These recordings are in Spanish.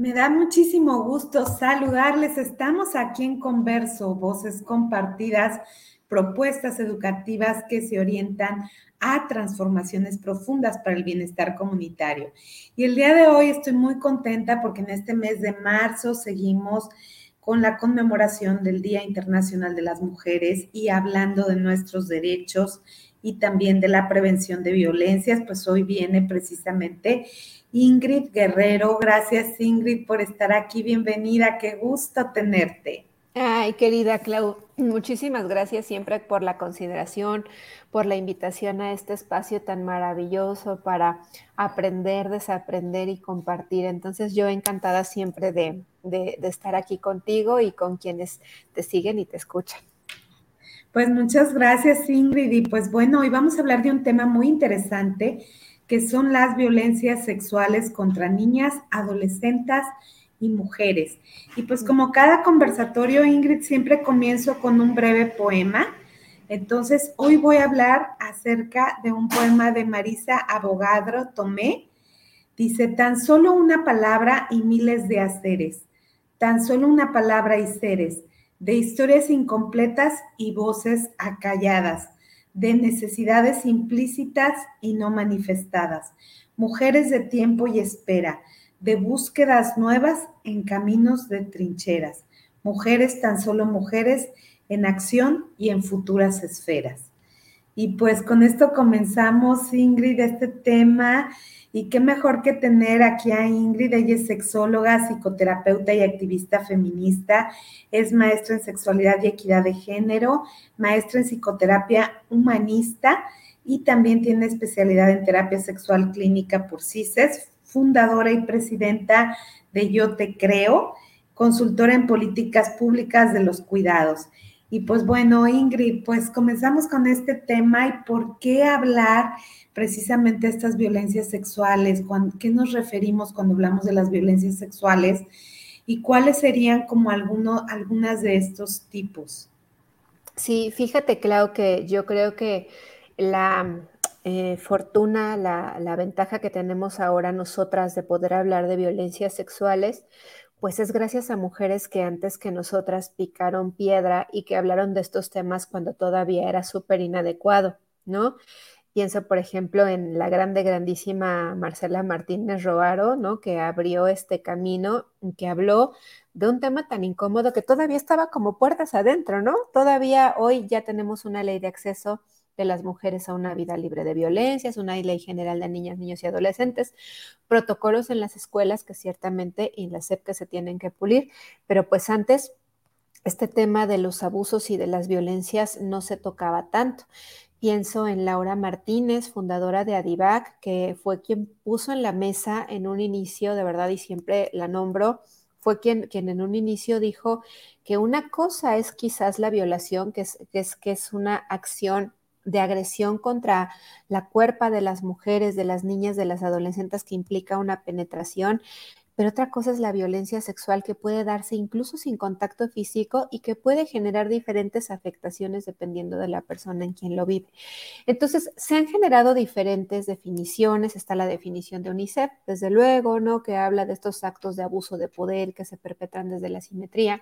Me da muchísimo gusto saludarles. Estamos aquí en Converso, voces compartidas, propuestas educativas que se orientan a transformaciones profundas para el bienestar comunitario. Y el día de hoy estoy muy contenta porque en este mes de marzo seguimos con la conmemoración del Día Internacional de las Mujeres y hablando de nuestros derechos y también de la prevención de violencias, pues hoy viene precisamente Ingrid Guerrero. Gracias Ingrid por estar aquí. Bienvenida, qué gusto tenerte. Ay, querida Clau, muchísimas gracias siempre por la consideración, por la invitación a este espacio tan maravilloso para aprender, desaprender y compartir. Entonces yo encantada siempre de, de estar aquí contigo y con quienes te siguen y te escuchan. Pues muchas gracias Ingrid y pues bueno, hoy vamos a hablar de un tema muy interesante que son las violencias sexuales contra niñas, adolescentes y mujeres. Y pues como cada conversatorio, Ingrid, siempre comienzo con un breve poema. Entonces, hoy voy a hablar acerca de un poema de Marisa Abogadro Tomé. Dice, tan solo una palabra y miles de haceres, tan solo una palabra y seres, de historias incompletas y voces acalladas de necesidades implícitas y no manifestadas, mujeres de tiempo y espera, de búsquedas nuevas en caminos de trincheras, mujeres tan solo mujeres en acción y en futuras esferas. Y pues con esto comenzamos, Ingrid, este tema. Y qué mejor que tener aquí a Ingrid, ella es sexóloga, psicoterapeuta y activista feminista, es maestra en sexualidad y equidad de género, maestra en psicoterapia humanista y también tiene especialidad en terapia sexual clínica por CISES, fundadora y presidenta de Yo Te Creo, consultora en políticas públicas de los cuidados. Y pues bueno, Ingrid, pues comenzamos con este tema y por qué hablar precisamente estas violencias sexuales, ¿qué nos referimos cuando hablamos de las violencias sexuales y cuáles serían como alguno, algunas de estos tipos? Sí, fíjate, Clau, que yo creo que la eh, fortuna, la ventaja que tenemos ahora nosotras de poder hablar de violencias sexuales, pues es gracias a mujeres que antes que nosotras picaron piedra y que hablaron de estos temas cuando todavía era súper inadecuado, ¿no? Pienso, por ejemplo, en la grande, grandísima Marcela Martínez Roaro, ¿no? Que abrió este camino, que habló de un tema tan incómodo que todavía estaba como puertas adentro, ¿no? Todavía hoy ya tenemos una ley de acceso de las mujeres a una vida libre de violencias, una ley general de niñas, niños y adolescentes, protocolos en las escuelas que ciertamente y la SEP que se tienen que pulir, pero pues antes este tema de los abusos y de las violencias no se tocaba tanto. Pienso en Laura Martínez, fundadora de Adivac, que fue quien puso en la mesa en un inicio, de verdad, y siempre la nombro, fue quien, quien en un inicio dijo que una cosa es quizás la violación, que es, que es, que es una acción de agresión contra la cuerpa de las mujeres, de las niñas, de las adolescentes que implica una penetración, pero otra cosa es la violencia sexual que puede darse incluso sin contacto físico y que puede generar diferentes afectaciones dependiendo de la persona en quien lo vive. Entonces, se han generado diferentes definiciones. Está la definición de UNICEF, desde luego, ¿no? Que habla de estos actos de abuso de poder que se perpetran desde la simetría.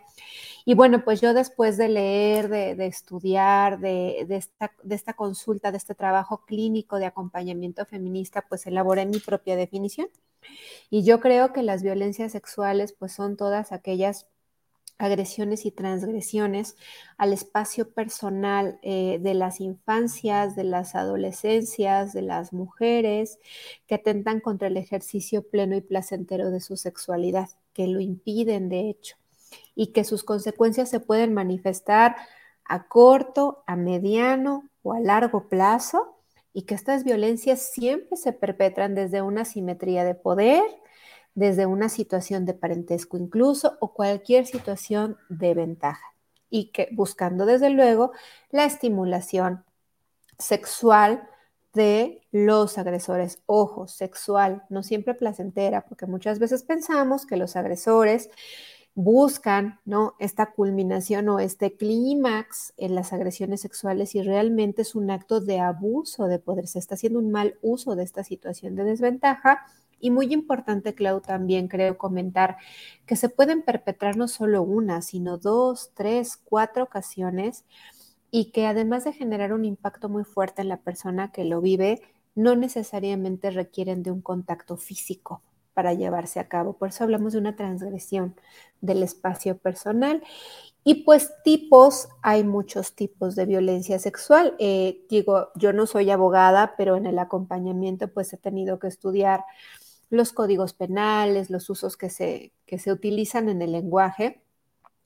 Y bueno, pues yo después de leer, de, estudiar, de, esta, de esta consulta, de este trabajo clínico de acompañamiento feminista, pues elaboré mi propia definición. Y yo creo que las violencias sexuales pues son todas aquellas agresiones y transgresiones al espacio personal eh, de las infancias, de las adolescencias, de las mujeres, que atentan contra el ejercicio pleno y placentero de su sexualidad, que lo impiden de hecho, y que sus consecuencias se pueden manifestar a corto, a mediano o a largo plazo y que estas violencias siempre se perpetran desde una simetría de poder, desde una situación de parentesco incluso o cualquier situación de ventaja y que buscando desde luego la estimulación sexual de los agresores. Ojo, sexual, no siempre placentera, porque muchas veces pensamos que los agresores buscan, ¿no? Esta culminación o este clímax en las agresiones sexuales y realmente es un acto de abuso de poder, se está haciendo un mal uso de esta situación de desventaja. Y muy importante, Clau, también creo comentar que se pueden perpetrar no solo una, sino dos, tres, cuatro ocasiones y que además de generar un impacto muy fuerte en la persona que lo vive, no necesariamente requieren de un contacto físico para llevarse a cabo. Por eso hablamos de una transgresión del espacio personal. Y pues tipos, hay muchos tipos de violencia sexual. Eh, digo, yo no soy abogada, pero en el acompañamiento pues he tenido que estudiar los códigos penales, los usos que se, que se utilizan en el lenguaje.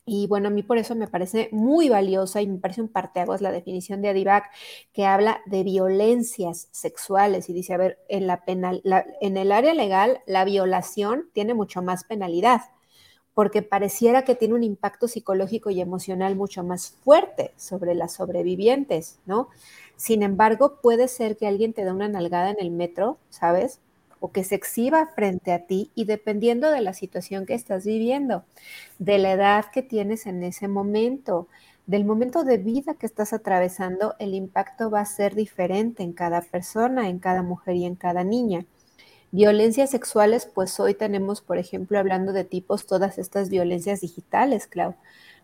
Y bueno, a mí por eso me parece muy valiosa y me parece un parteaguas la definición de Adivac que habla de violencias sexuales y dice, a ver, en, la penal, en el área legal la violación tiene mucho más penalidad porque pareciera que tiene un impacto psicológico y emocional mucho más fuerte sobre las sobrevivientes, ¿no? Sin embargo, puede ser que alguien te dé una nalgada en el metro, ¿sabes? O que se exhiba frente a ti y dependiendo de la situación que estás viviendo, de la edad que tienes en ese momento, del momento de vida que estás atravesando, el impacto va a ser diferente en cada persona, en cada mujer y en cada niña. Violencias sexuales, pues hoy tenemos, por ejemplo, hablando de tipos, todas estas violencias digitales, Clau,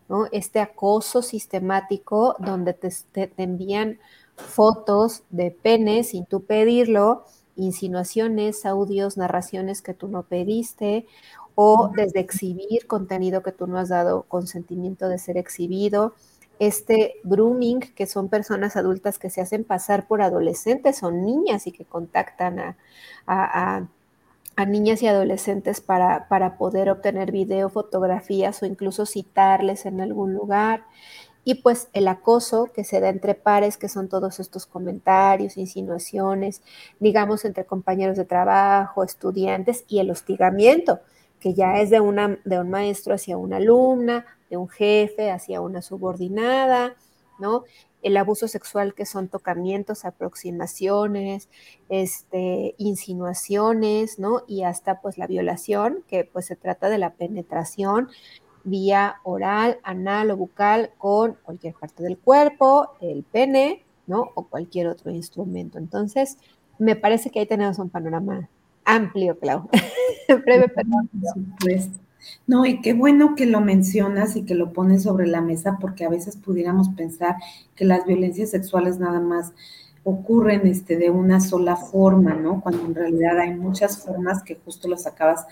¿no? Este acoso sistemático donde te, te envían fotos de penes sin tú pedirlo, insinuaciones, audios, narraciones que tú no pediste o desde exhibir contenido que tú no has dado consentimiento de ser exhibido. Este grooming, que son personas adultas que se hacen pasar por adolescentes, son niñas y que contactan a, niñas y adolescentes para, para poder obtener video, fotografías o incluso citarles en algún lugar y pues el acoso que se da entre pares, que son todos estos comentarios, insinuaciones, digamos, entre compañeros de trabajo, estudiantes, y el hostigamiento, que ya es de, una, de un maestro hacia una alumna, de un jefe hacia una subordinada, ¿no? El abuso sexual, que son tocamientos, aproximaciones, este, insinuaciones, ¿no? Y hasta pues la violación, que pues se trata de la penetración vía oral, anal o bucal con cualquier parte del cuerpo, el pene, ¿no? O cualquier otro instrumento. Entonces, me parece que ahí tenemos un panorama amplio, Clau. Breve, perdón. No, y qué bueno que lo mencionas y que lo pones sobre la mesa, porque a veces pudiéramos pensar que las violencias sexuales nada más ocurren este, de una sola forma, ¿no? Cuando en realidad hay muchas formas que justo los acabas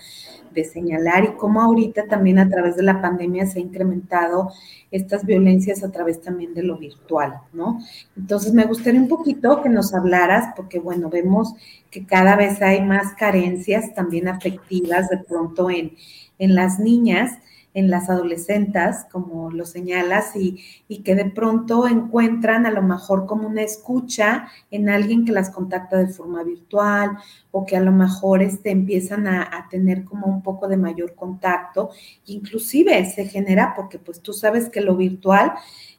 de señalar y como ahorita también a través de la pandemia se ha incrementado estas violencias a través también de lo virtual, ¿no? Entonces me gustaría un poquito que nos hablaras, porque bueno, vemos que cada vez hay más carencias también afectivas de pronto en, en las niñas en las adolescentes, como lo señalas, y, que de pronto encuentran a lo mejor como una escucha en alguien que las contacta de forma virtual o que a lo mejor este, empiezan a, tener como un poco de mayor contacto, inclusive se genera, porque pues tú sabes que lo virtual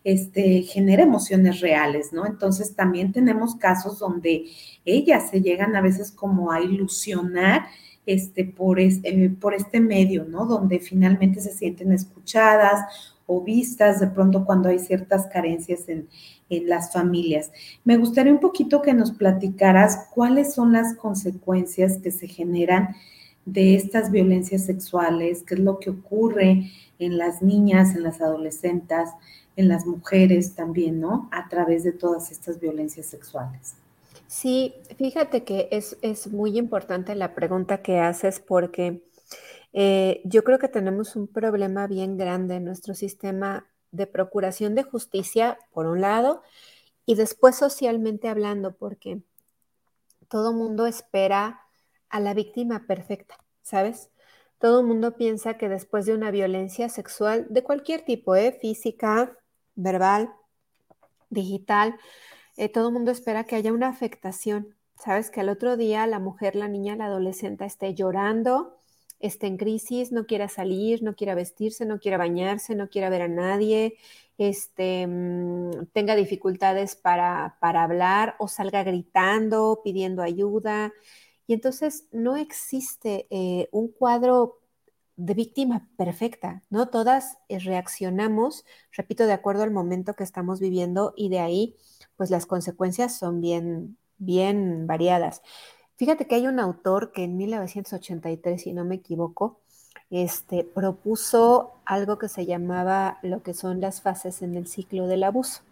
este, genera emociones reales, ¿no? Entonces también tenemos casos donde ellas se llegan a veces como a ilusionar este, por, eh, por este medio, ¿no? Donde finalmente se sienten escuchadas o vistas de pronto cuando hay ciertas carencias en, en las familias. Me gustaría un poquito que nos platicaras cuáles son las consecuencias que se generan de estas violencias sexuales, qué es lo que ocurre en las niñas, en las adolescentes, en las mujeres también, ¿no? A través de todas estas violencias sexuales. Sí, fíjate que es, muy importante la pregunta que haces porque eh, yo creo que tenemos un problema bien grande en nuestro sistema de procuración de justicia, por un lado, y después socialmente hablando, porque todo mundo espera a la víctima perfecta, ¿sabes? Todo el mundo piensa que después de una violencia sexual de cualquier tipo, ¿eh? física, verbal, digital, eh, todo el mundo espera que haya una afectación, ¿sabes? Que al otro día la mujer, la niña, la adolescente esté llorando, esté en crisis, no quiera salir, no quiera vestirse, no quiera bañarse, no quiera ver a nadie, este, mm, tenga dificultades para, para hablar o salga gritando, pidiendo ayuda. Y entonces no existe eh, un cuadro de víctima perfecta, ¿no? Todas eh, reaccionamos, repito, de acuerdo al momento que estamos viviendo y de ahí, pues las consecuencias son bien, bien variadas. Fíjate que hay un autor que en 1983, si no me equivoco, este, propuso algo que se llamaba lo que son las fases en el ciclo del abuso.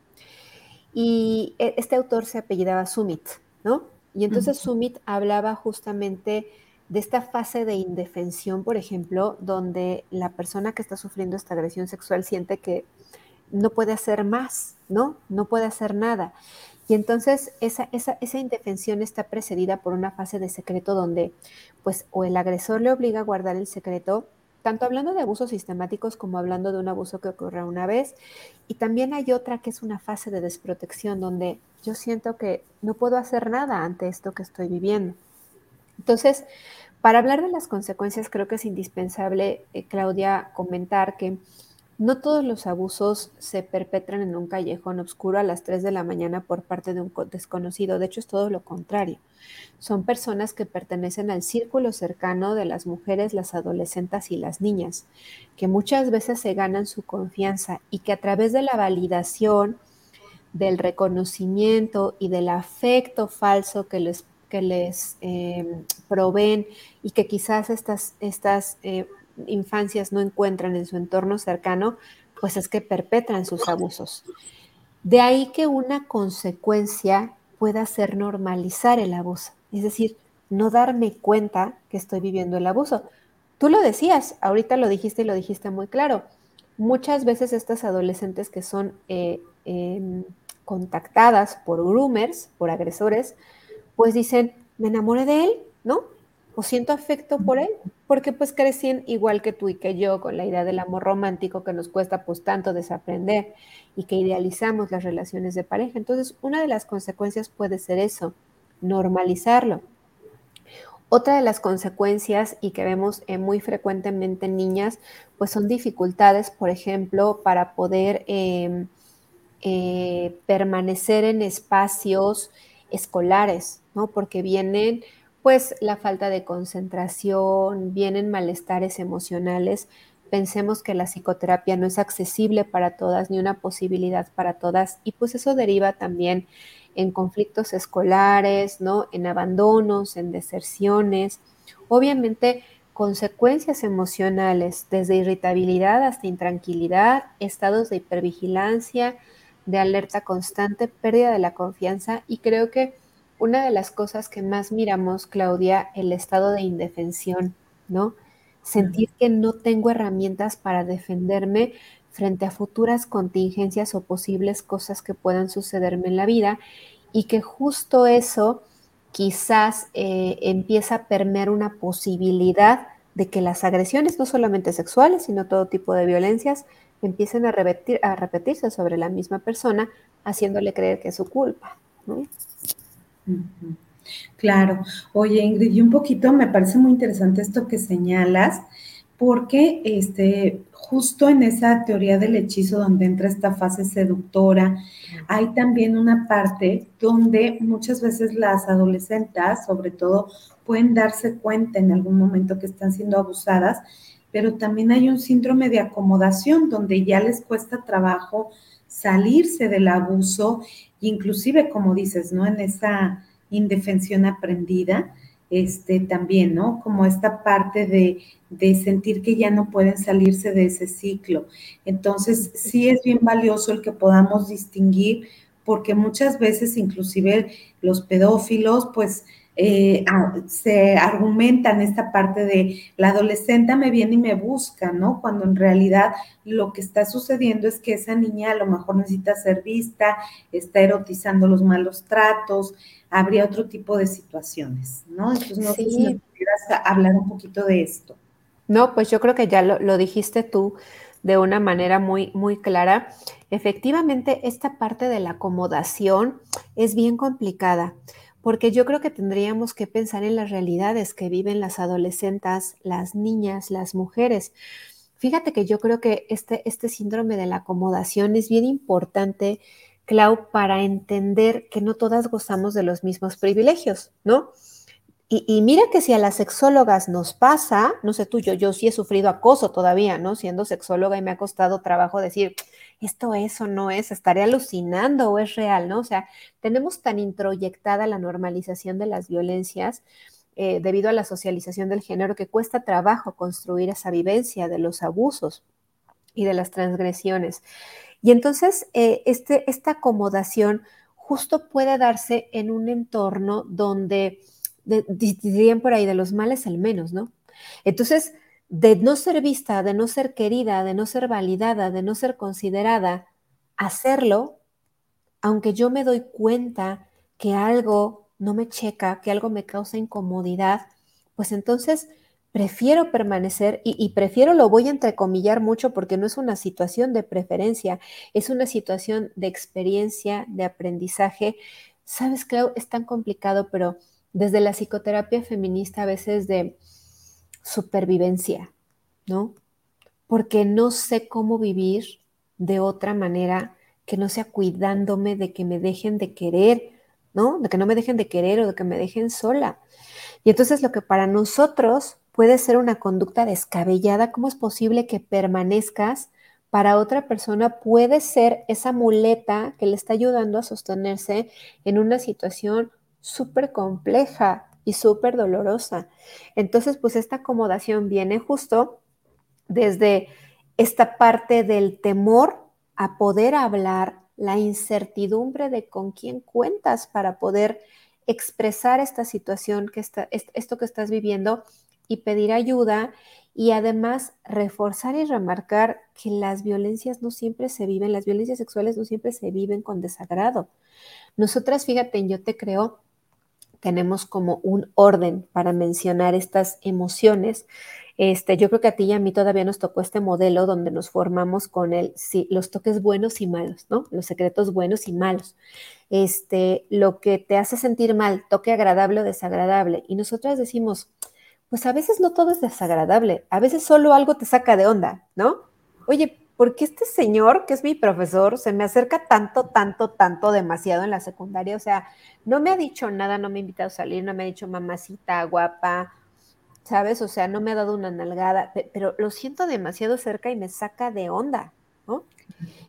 Y e, este autor se apellidaba Sumit, ¿no? Y entonces Sumit hablaba justamente de esta fase de indefensión, por ejemplo, donde la persona que está sufriendo esta agresión sexual siente que no puede hacer más, ¿no? No puede hacer nada. Y entonces esa, esa, esa, indefensión está precedida por una fase de secreto donde pues o el agresor le obliga a guardar el secreto, tanto hablando de abusos sistemáticos como hablando de un abuso que ocurre una vez. Y también hay otra que es una fase de desprotección donde yo siento que no puedo hacer nada ante esto que estoy viviendo. Entonces, para hablar de las consecuencias, creo que es indispensable, eh, Claudia, comentar que no todos los abusos se perpetran en un callejón oscuro a las 3 de la mañana por parte de un desconocido. De hecho, es todo lo contrario. Son personas que pertenecen al círculo cercano de las mujeres, las adolescentes y las niñas, que muchas veces se ganan su confianza y que a través de la validación, del reconocimiento y del afecto falso que les que les eh, proveen y que quizás estas, estas eh, infancias no encuentran en su entorno cercano, pues es que perpetran sus abusos. De ahí que una consecuencia pueda ser normalizar el abuso, es decir, no darme cuenta que estoy viviendo el abuso. Tú lo decías, ahorita lo dijiste y lo dijiste muy claro. Muchas veces estas adolescentes que son eh, em, contactadas por groomers, por agresores, pues dicen, me enamoré de él, ¿no? O siento afecto por él, porque pues crecen igual que tú y que yo con la idea del amor romántico que nos cuesta pues tanto desaprender y que idealizamos las relaciones de pareja. Entonces, una de las consecuencias puede ser eso, normalizarlo. Otra de las consecuencias y que vemos eh, muy frecuentemente en niñas, pues son dificultades, por ejemplo, para poder em, eh, permanecer en espacios escolares, ¿no? Porque vienen pues la falta de concentración, vienen malestares emocionales. Pensemos que la psicoterapia no es accesible para todas ni una posibilidad para todas y pues eso deriva también en conflictos escolares, ¿no? En abandonos, en deserciones. Obviamente consecuencias emocionales, desde irritabilidad hasta intranquilidad, estados de hipervigilancia, de alerta constante, pérdida de la confianza y creo que una de las cosas que más miramos, Claudia, el estado de indefensión, ¿no? Sentir que no tengo herramientas para defenderme frente a futuras contingencias o posibles cosas que puedan sucederme en la vida y que justo eso quizás eh, empieza a permear una posibilidad de que las agresiones, no solamente sexuales, sino todo tipo de violencias, empiecen a, repetir, a repetirse sobre la misma persona, haciéndole creer que es su culpa. Claro. Oye, Ingrid, y un poquito me parece muy interesante esto que señalas, porque este, justo en esa teoría del hechizo donde entra esta fase seductora, hay también una parte donde muchas veces las adolescentes, sobre todo, pueden darse cuenta en algún momento que están siendo abusadas pero también hay un síndrome de acomodación donde ya les cuesta trabajo salirse del abuso, inclusive como dices, ¿no? En esa indefensión aprendida, este también, ¿no? Como esta parte de, de, sentir que ya no pueden salirse de ese ciclo. Entonces, sí es bien valioso el que podamos distinguir, porque muchas veces inclusive los pedófilos, pues, eh, se argumenta en esta parte de la adolescente me viene y me busca, ¿no? Cuando en realidad lo que está sucediendo es que esa niña a lo mejor necesita ser vista, está erotizando los malos tratos, habría otro tipo de situaciones, ¿no? Entonces, no sé si pudieras hablar un poquito de esto. No, pues yo creo que ya lo, lo dijiste tú de una manera muy, muy clara. Efectivamente, esta parte de la acomodación es bien complicada porque yo creo que tendríamos que pensar en las realidades que viven las adolescentes, las niñas, las mujeres. Fíjate que yo creo que este, este síndrome de la acomodación es bien importante, Clau, para entender que no todas gozamos de los mismos privilegios, ¿no? Y, mira que si a las sexólogas nos pasa, no sé tú, yo, yo sí he sufrido acoso todavía, ¿no? Siendo sexóloga y me ha costado trabajo decir, esto es o no es, estaré alucinando o es real, ¿no? O sea, tenemos tan introyectada la normalización de las violencias eh, debido a la socialización del género que cuesta trabajo construir esa vivencia de los abusos y de las transgresiones. Y entonces, eh, este, esta acomodación justo puede darse en un entorno donde dirían por ahí, de los males el menos, ¿no? Entonces, de no ser vista, de no ser querida, de no ser validada, de no ser considerada, hacerlo, aunque yo me doy cuenta que algo no me checa, que algo me causa incomodidad, pues entonces prefiero permanecer y, y, prefiero lo voy a entrecomillar mucho porque no es una situación de preferencia, es una situación de experiencia, de aprendizaje. Sabes, creo, es tan complicado, pero desde la psicoterapia feminista a veces de supervivencia, ¿no? Porque no sé cómo vivir de otra manera que no sea cuidándome de que me dejen de querer, ¿no? De que no me dejen de querer o de que me dejen sola. Y entonces lo que para nosotros puede ser una conducta descabellada, ¿cómo es posible que permanezcas? Para otra persona puede ser esa muleta que le está ayudando a sostenerse en una situación súper compleja y súper dolorosa. Entonces, pues esta acomodación viene justo desde esta parte del temor a poder hablar, la incertidumbre de con quién cuentas para poder expresar esta situación, que está, esto que estás viviendo y pedir ayuda y además reforzar y remarcar que las violencias no siempre se viven, las violencias sexuales no siempre se viven con desagrado. Nosotras, fíjate, Yo Te Creo, tenemos como un orden para mencionar estas emociones. Este, yo creo que a ti y a mí todavía nos tocó este modelo donde nos formamos con el, sí, los toques buenos y malos, ¿no? Los secretos buenos y malos. Este, lo que te hace sentir mal, toque agradable o desagradable. Y nosotras decimos, pues a veces no todo es desagradable, a veces solo algo te saca de onda, ¿no? Oye, porque este señor, que es mi profesor, se me acerca tanto, tanto, tanto, demasiado en la secundaria. O sea, no me ha dicho nada, no me ha invitado a salir, no me ha dicho mamacita, guapa, ¿sabes? O sea, no me ha dado una nalgada, pero lo siento demasiado cerca y me saca de onda, ¿no?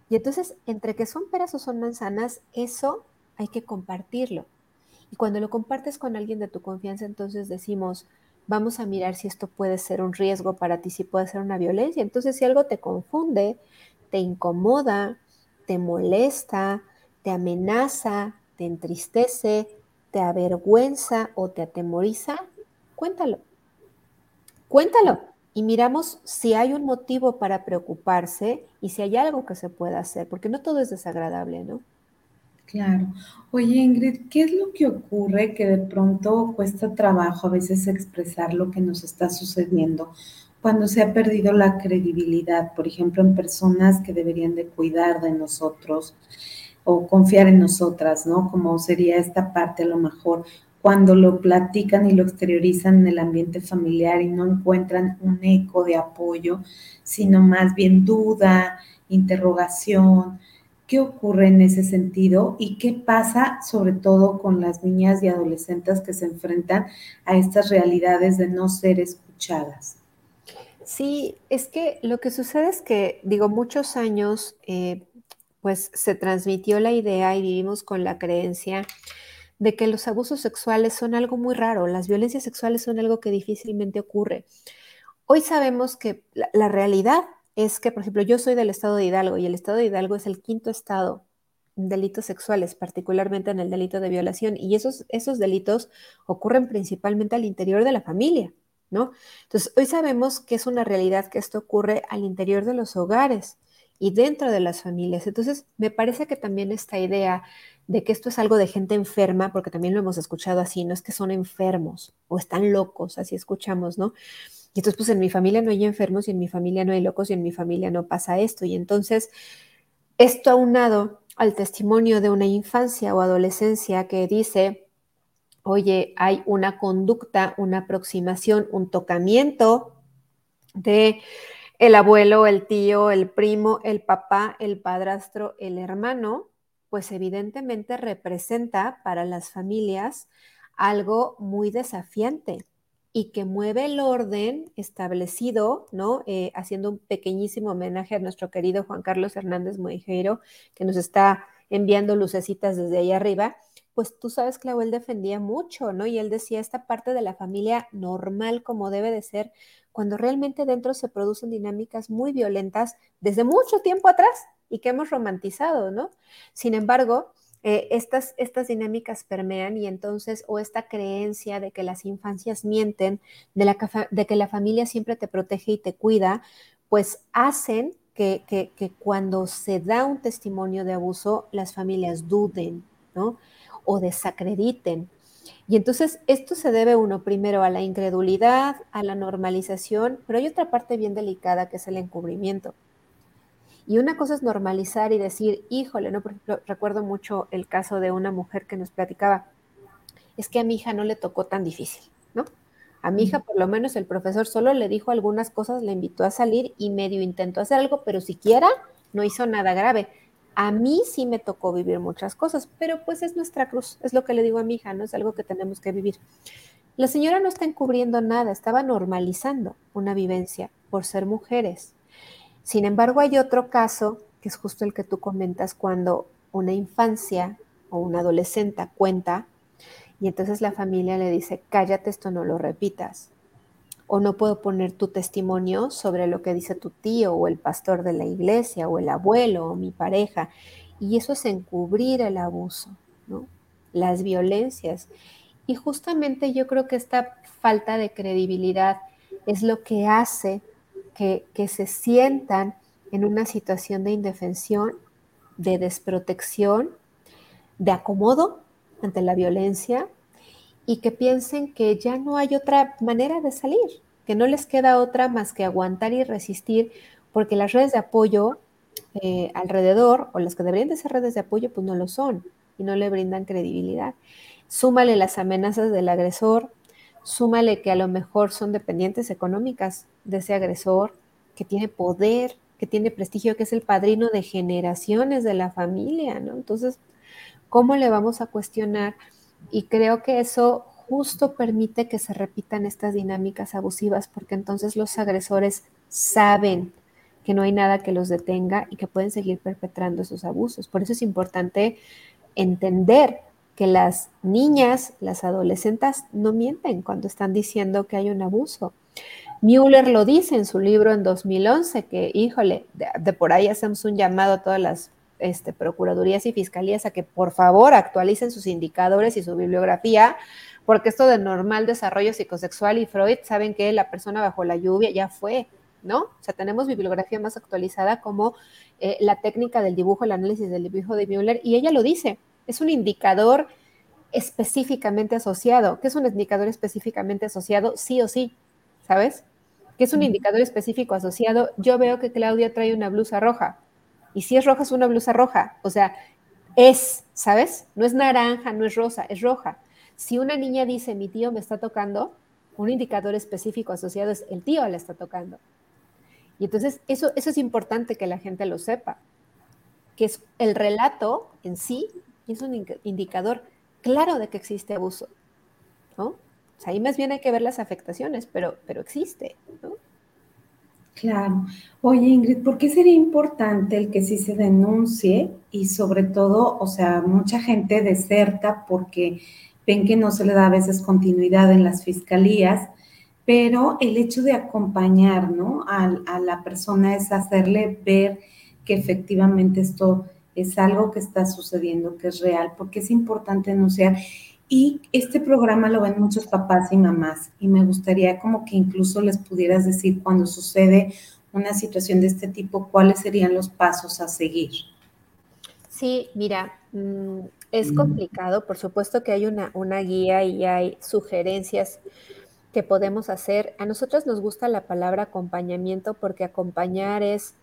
Y entonces, entre que son peras o son manzanas, eso hay que compartirlo. Y cuando lo compartes con alguien de tu confianza, entonces decimos, vamos a mirar si esto puede ser un riesgo para ti, si puede ser una violencia. Entonces, si algo te confunde, te incomoda, te molesta, te amenaza, te entristece, te avergüenza o te atemoriza, cuéntalo. Cuéntalo y miramos si hay un motivo para preocuparse y si hay algo que se pueda hacer, porque no todo es desagradable, ¿no? Claro. Oye, Ingrid, ¿qué es lo que ocurre que de pronto cuesta trabajo a veces expresar lo que nos está sucediendo cuando se ha perdido la credibilidad, por ejemplo, en personas que deberían de cuidar de nosotros o confiar en nosotras, ¿no? Como sería esta parte a lo mejor cuando lo platican y lo exteriorizan en el ambiente familiar y no encuentran un eco de apoyo, sino más bien duda, interrogación, ¿Qué ocurre en ese sentido y qué pasa sobre todo con las niñas y adolescentes que se enfrentan a estas realidades de no ser escuchadas? Sí, es que lo que sucede es que, digo, muchos años, eh, pues se transmitió la idea y vivimos con la creencia de que los abusos sexuales son algo muy raro, las violencias sexuales son algo que difícilmente ocurre. Hoy sabemos que la realidad es que, por ejemplo, yo soy del estado de Hidalgo y el estado de Hidalgo es el quinto estado en delitos sexuales, particularmente en el delito de violación, y esos, esos delitos ocurren principalmente al interior de la familia, ¿no? Entonces, hoy sabemos que es una realidad que esto ocurre al interior de los hogares y dentro de las familias. Entonces, me parece que también esta idea de que esto es algo de gente enferma, porque también lo hemos escuchado así, no es que son enfermos o están locos, así escuchamos, ¿no? Y entonces, pues en mi familia no hay enfermos y en mi familia no hay locos y en mi familia no pasa esto. Y entonces, esto aunado al testimonio de una infancia o adolescencia que dice, oye, hay una conducta, una aproximación, un tocamiento de el abuelo, el tío, el primo, el papá, el padrastro, el hermano, pues evidentemente representa para las familias algo muy desafiante y que mueve el orden establecido, ¿no? Eh, haciendo un pequeñísimo homenaje a nuestro querido Juan Carlos Hernández Moijeiro, que nos está enviando lucecitas desde ahí arriba, pues tú sabes que él defendía mucho, ¿no? Y él decía esta parte de la familia normal como debe de ser, cuando realmente dentro se producen dinámicas muy violentas desde mucho tiempo atrás y que hemos romantizado, ¿no? Sin embargo, eh, estas, estas dinámicas permean y entonces, o esta creencia de que las infancias mienten, de, que la familia siempre te protege y te cuida, pues hacen que, que, cuando se da un testimonio de abuso, las familias duden, ¿no? O desacrediten y entonces esto se debe uno primero a la incredulidad, a la normalización, pero hay otra parte bien delicada que es el encubrimiento. Y una cosa es normalizar y decir, híjole, ¿no? Por ejemplo, recuerdo mucho el caso de una mujer que nos platicaba, es que a mi hija no le tocó tan difícil, ¿no? A mi hija, por lo menos, el profesor solo le dijo algunas cosas, le invitó a salir y medio intentó hacer algo, pero siquiera no hizo nada grave. A mí sí me tocó vivir muchas cosas, pero pues es nuestra cruz, es lo que le digo a mi hija, no es algo que tenemos que vivir. La señora no está encubriendo nada, estaba normalizando una vivencia por ser mujeres. Sin embargo, hay otro caso, que es justo el que tú comentas, cuando una infancia o un adolescente cuenta y entonces la familia le dice, cállate, esto no lo repitas o no puedo poner tu testimonio sobre lo que dice tu tío o el pastor de la iglesia o el abuelo o mi pareja. Y eso es encubrir el abuso, ¿no? las violencias. Y justamente yo creo que esta falta de credibilidad es lo que hace que, se sientan en una situación de indefensión, de desprotección, de acomodo ante la violencia y que piensen que ya no hay otra manera de salir, que no les queda otra más que aguantar y resistir, porque las redes de apoyo eh, alrededor, o las que deberían de ser redes de apoyo, pues no lo son y no le brindan credibilidad. Súmale las amenazas del agresor, súmale que a lo mejor son dependientes económicas de ese agresor, que tiene poder, que tiene prestigio, que es el padrino de generaciones de la familia, ¿no? Entonces, ¿cómo le vamos a cuestionar? Y creo que eso justo permite que se repitan estas dinámicas abusivas porque entonces los agresores saben que no hay nada que los detenga y que pueden seguir perpetrando esos abusos. Por eso es importante entender que las niñas, las adolescentes no mienten cuando están diciendo que hay un abuso. Mueller lo dice en su libro en 2011, que, híjole, de, por ahí hacemos un llamado a todas las este, procuradurías y fiscalías a que por favor actualicen sus indicadores y su bibliografía, porque esto de normal desarrollo psicosexual y Freud saben que la persona bajo la lluvia ya fue, ¿no? O sea, tenemos bibliografía más actualizada como eh, la técnica del dibujo, el análisis del dibujo de Müller, y ella lo dice, es un indicador específicamente asociado. ¿Qué es un indicador específicamente asociado? Sí o sí, ¿sabes? ¿Qué es un indicador específico asociado? Yo veo que Claudia trae una blusa roja y si es roja, es una blusa roja. O sea, es, ¿sabes? No es naranja, no es rosa, es roja. Si una niña dice, mi tío me está tocando, un indicador específico asociado es el tío le está tocando. Y entonces eso, eso es importante que la gente lo sepa, que es el relato en sí es un indicador claro de que existe abuso, ¿no? O sea, ahí más bien hay que ver las afectaciones, pero, pero existe, ¿no? Claro. Oye, Ingrid, ¿por qué sería importante el que sí se denuncie? Y sobre todo, o sea, mucha gente deserta porque ven que no se le da a veces continuidad en las fiscalías, pero el hecho de acompañar, ¿no? A, a la persona es hacerle ver que efectivamente esto es algo que está sucediendo, que es real, porque es importante denunciar. Y este programa lo ven muchos papás y mamás y me gustaría como que incluso les pudieras decir cuando sucede una situación de este tipo, cuáles serían los pasos a seguir. Sí, mira, mm, es complicado, por supuesto que hay una, una guía y hay sugerencias que podemos hacer. A nosotros nos gusta la palabra acompañamiento porque acompañar es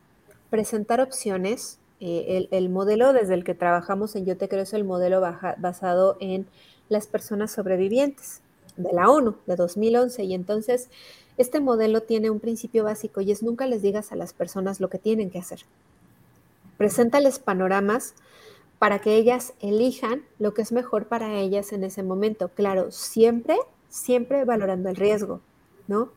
presentar opciones. Eh, el, el, modelo desde el que trabajamos en Yo Te Creo es el modelo basado en las personas sobrevivientes de la ONU de 2011. Y entonces, este modelo tiene un principio básico y es nunca les digas a las personas lo que tienen que hacer. Preséntales panoramas para que ellas elijan lo que es mejor para ellas en ese momento. Claro, siempre, siempre valorando el riesgo, ¿no?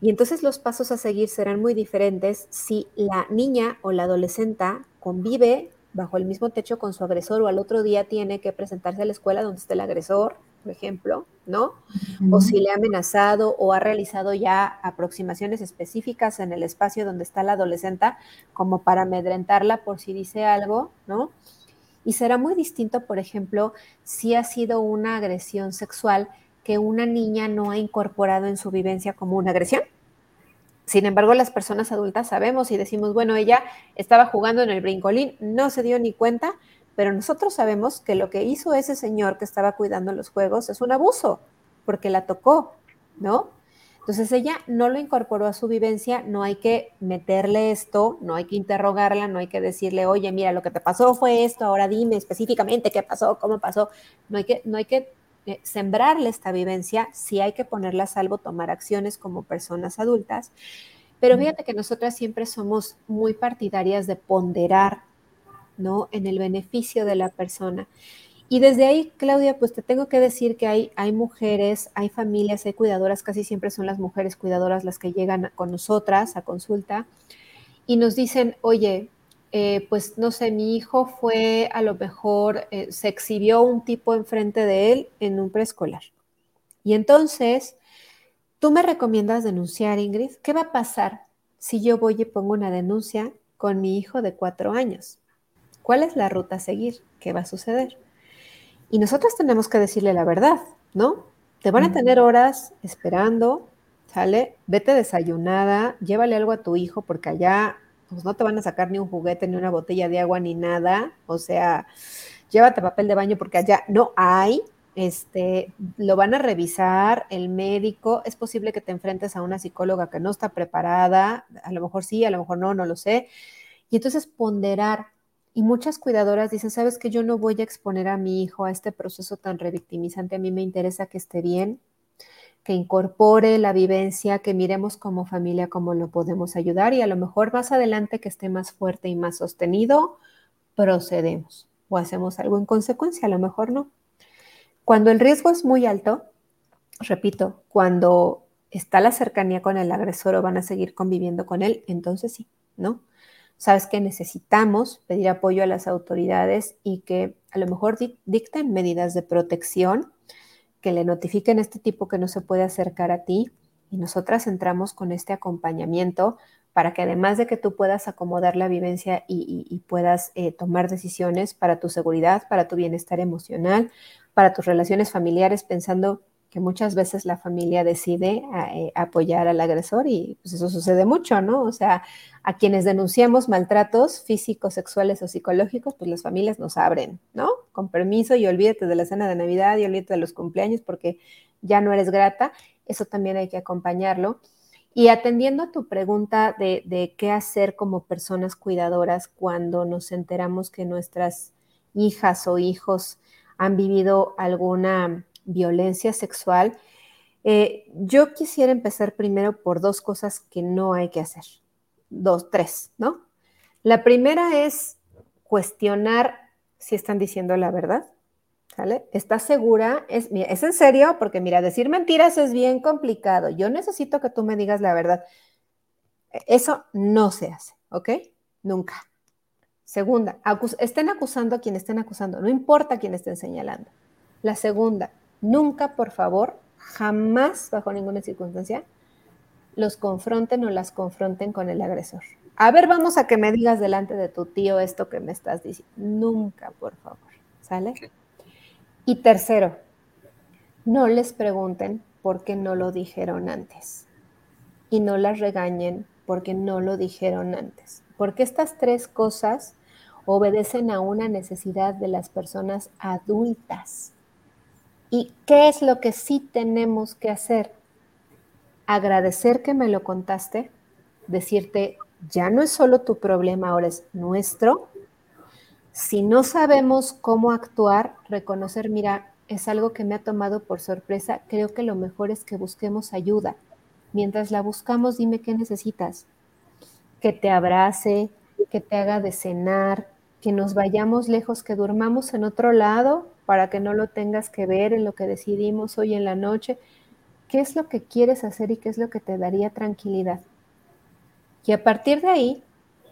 Y entonces los pasos a seguir serán muy diferentes si la niña o la adolescente convive bajo el mismo techo con su agresor o al otro día tiene que presentarse a la escuela donde esté el agresor, por ejemplo, ¿no? O si le ha amenazado o ha realizado ya aproximaciones específicas en el espacio donde está la adolescente como para amedrentarla por si dice algo, ¿no? Y será muy distinto, por ejemplo, si ha sido una agresión sexual que una niña no ha incorporado en su vivencia como una agresión. Sin embargo, las personas adultas sabemos y decimos, bueno, ella estaba jugando en el brincolín, no se dio ni cuenta, pero nosotros sabemos que lo que hizo ese señor que estaba cuidando los juegos es un abuso, porque la tocó, ¿no? Entonces ella no lo incorporó a su vivencia, no hay que meterle esto, no hay que interrogarla, no hay que decirle, oye, mira, lo que te pasó fue esto, ahora dime específicamente qué pasó, cómo pasó. No hay que, no hay que eh, sembrarle esta vivencia, sí hay que ponerla a salvo, tomar acciones como personas adultas. Pero fíjate que nosotras siempre somos muy partidarias de ponderar ¿no? En el beneficio de la persona. Y desde ahí, Claudia, pues te tengo que decir que hay, hay mujeres, hay familias, hay cuidadoras, casi siempre son las mujeres cuidadoras las que llegan con nosotras a consulta y nos dicen, oye, eh, pues no sé, mi hijo fue a lo mejor, eh, se exhibió un tipo enfrente de él en un preescolar. Y entonces, tú me recomiendas denunciar, Ingrid, ¿qué va a pasar si yo voy y pongo una denuncia con mi hijo de cuatro años? ¿Cuál es la ruta a seguir? ¿Qué va a suceder? Y nosotros tenemos que decirle la verdad, ¿no? Te van a tener horas esperando, ¿sale? Vete desayunada, llévale algo a tu hijo porque allá pues no te van a sacar ni un juguete, ni una botella de agua, ni nada. O sea, llévate papel de baño porque allá no hay. Este, lo van a revisar el médico. Es posible que te enfrentes a una psicóloga que no está preparada. A lo mejor sí, a lo mejor no, no lo sé. Y entonces ponderar y muchas cuidadoras dicen, sabes que yo no voy a exponer a mi hijo a este proceso tan revictimizante, a mí me interesa que esté bien, que incorpore la vivencia, que miremos como familia cómo lo podemos ayudar y a lo mejor más adelante que esté más fuerte y más sostenido, procedemos o hacemos algo en consecuencia, a lo mejor no. Cuando el riesgo es muy alto, repito, cuando está la cercanía con el agresor o van a seguir conviviendo con él, entonces sí, ¿no? sabes que necesitamos pedir apoyo a las autoridades y que a lo mejor dicten medidas de protección, que le notifiquen a este tipo que no se puede acercar a ti y nosotras entramos con este acompañamiento para que además de que tú puedas acomodar la vivencia y, puedas eh, tomar decisiones para tu seguridad, para tu bienestar emocional, para tus relaciones familiares, pensando que muchas veces la familia decide eh, apoyar al agresor y pues eso sucede mucho, ¿no? O sea, a quienes denunciamos maltratos físicos, sexuales o psicológicos, pues las familias nos abren, ¿no? Con permiso y olvídate de la cena de Navidad y olvídate de los cumpleaños porque ya no eres grata, eso también hay que acompañarlo. Y atendiendo a tu pregunta de, de qué hacer como personas cuidadoras cuando nos enteramos que nuestras hijas o hijos han vivido alguna violencia sexual, eh, yo quisiera empezar primero por dos cosas que no hay que hacer. Dos, tres, ¿no? La primera es cuestionar si están diciendo la verdad. ¿Sale? ¿Estás segura? Es, ¿Es en serio? Porque mira, decir mentiras es bien complicado. Yo necesito que tú me digas la verdad. Eso no se hace, ¿ok? Nunca. Segunda, estén acusando a quien estén acusando, no importa quién estén señalando. La segunda, Nunca, por favor, jamás, bajo ninguna circunstancia, los confronten o las confronten con el agresor. A ver, vamos a que me digas delante de tu tío esto que me estás diciendo. Nunca, por favor. ¿Sale? Y tercero, no les pregunten por qué no lo dijeron antes. Y no las regañen porque no lo dijeron antes. Porque estas tres cosas obedecen a una necesidad de las personas adultas ¿Y qué es lo que sí tenemos que hacer? Agradecer que me lo contaste, decirte, ya no es solo tu problema, ahora es nuestro. Si no sabemos cómo actuar, reconocer, mira, es algo que me ha tomado por sorpresa, creo que lo mejor es que busquemos ayuda. Mientras la buscamos, dime qué necesitas. Que te abrace, que te haga de cenar, que nos vayamos lejos, que durmamos en otro lado para que no lo tengas que ver en lo que decidimos hoy en la noche. ¿Qué es lo que quieres hacer y qué es lo que te daría tranquilidad? Y a partir de ahí,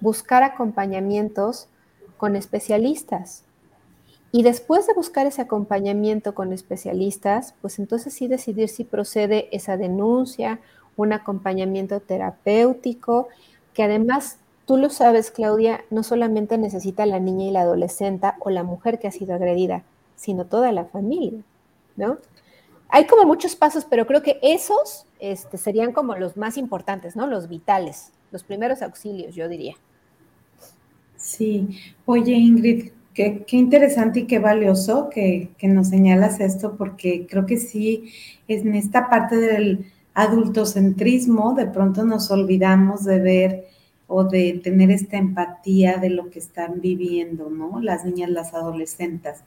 buscar acompañamientos con especialistas. Y después de buscar ese acompañamiento con especialistas, pues entonces sí decidir si procede esa denuncia, un acompañamiento terapéutico, que además Tú lo sabes, Claudia, no solamente necesita la niña y la adolescente o la mujer que ha sido agredida, sino toda la familia, ¿no? Hay como muchos pasos, pero creo que esos este, serían como los más importantes, ¿no? Los vitales, los primeros auxilios, yo diría. Sí, oye Ingrid, qué, interesante y qué valioso que, que, nos señalas esto, porque creo que sí, en esta parte del adultocentrismo, de pronto nos olvidamos de ver o de tener esta empatía de lo que están viviendo, ¿no? Las niñas, las adolescentes.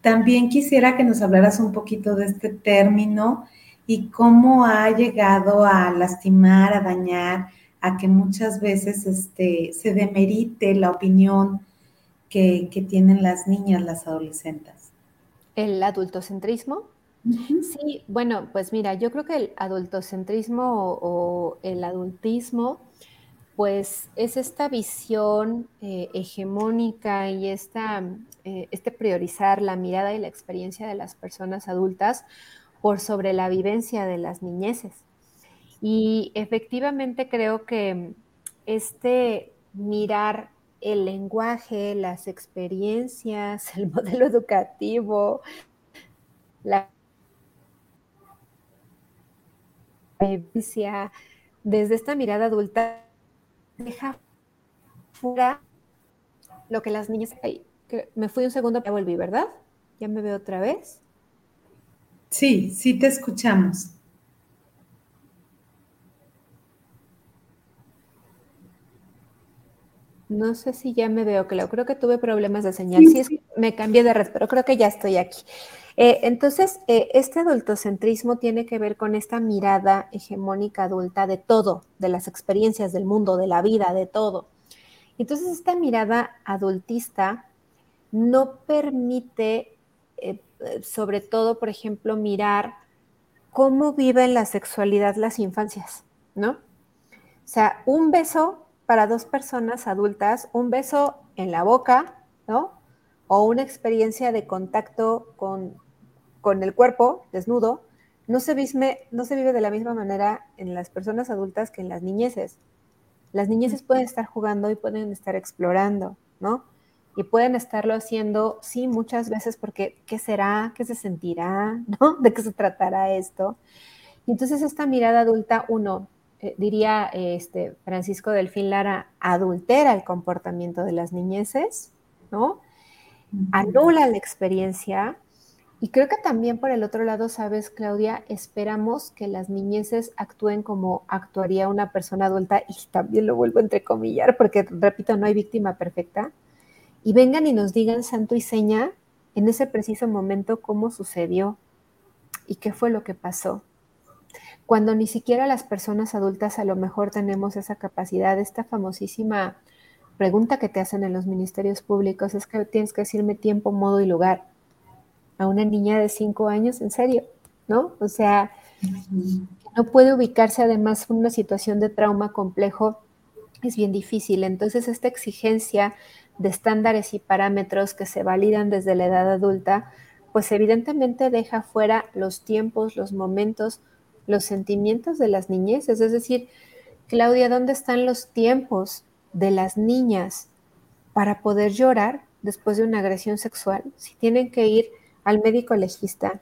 También quisiera que nos hablaras un poquito de este término y cómo ha llegado a lastimar, a dañar, a que muchas veces este, se demerite la opinión que, tienen las niñas, las adolescentes. ¿El adultocentrismo? Sí, bueno, pues mira, yo creo que el adultocentrismo o el adultismo pues es esta visión eh, hegemónica y esta, eh, este priorizar la mirada y la experiencia de las personas adultas por sobre la vivencia de las niñeces. Y efectivamente creo que este mirar el lenguaje, las experiencias, el modelo educativo, la vivencia, desde esta mirada adulta deja fuera lo que las niñas... me fui un segundo, ya volví, ¿verdad? ¿Ya me veo otra vez? Sí, sí te escuchamos. No sé si ya me veo claro. Creo que tuve problemas de señal. Sí, es que me cambié de red, pero creo que ya estoy aquí. Eh, entonces, eh, este adultocentrismo tiene que ver con esta mirada hegemónica adulta de todo, de las experiencias del mundo, de la vida, de todo. Entonces, esta mirada adultista no permite, eh, sobre todo, por ejemplo, mirar cómo viven la sexualidad las infancias, ¿no? O sea, un beso para dos personas adultas, un beso en la boca, ¿no? O una experiencia de contacto con con el cuerpo desnudo, no se, vive, no se vive de la misma manera en las personas adultas que en las niñeces. Las niñeces pueden estar jugando y pueden estar explorando, ¿no? Y pueden estarlo haciendo, sí, muchas veces porque ¿qué será? ¿Qué se sentirá? ¿No? ¿De qué se tratará esto? Y entonces esta mirada adulta, uno, eh, diría este, Francisco Delfín Lara, adultera el comportamiento de las niñeces, ¿no? Anula la experiencia, y creo que también por el otro lado, sabes, Claudia, esperamos que las niñeces actúen como actuaría una persona adulta, y también lo vuelvo a entrecomillar, porque repito, no hay víctima perfecta, y vengan y nos digan santo y seña en ese preciso momento cómo sucedió y qué fue lo que pasó. Cuando ni siquiera las personas adultas a lo mejor tenemos esa capacidad, esta famosísima pregunta que te hacen en los ministerios públicos es que tienes que decirme tiempo, modo y lugar a una niña de cinco años, en serio, ¿no? O sea, no puede ubicarse además en una situación de trauma complejo, es bien difícil. Entonces, esta exigencia de estándares y parámetros que se validan desde la edad adulta, pues evidentemente deja fuera los tiempos, los momentos, los sentimientos de las niñeces. Es decir, Claudia, ¿dónde están los tiempos de las niñas para poder llorar después de una agresión sexual? Si tienen que ir al médico legista,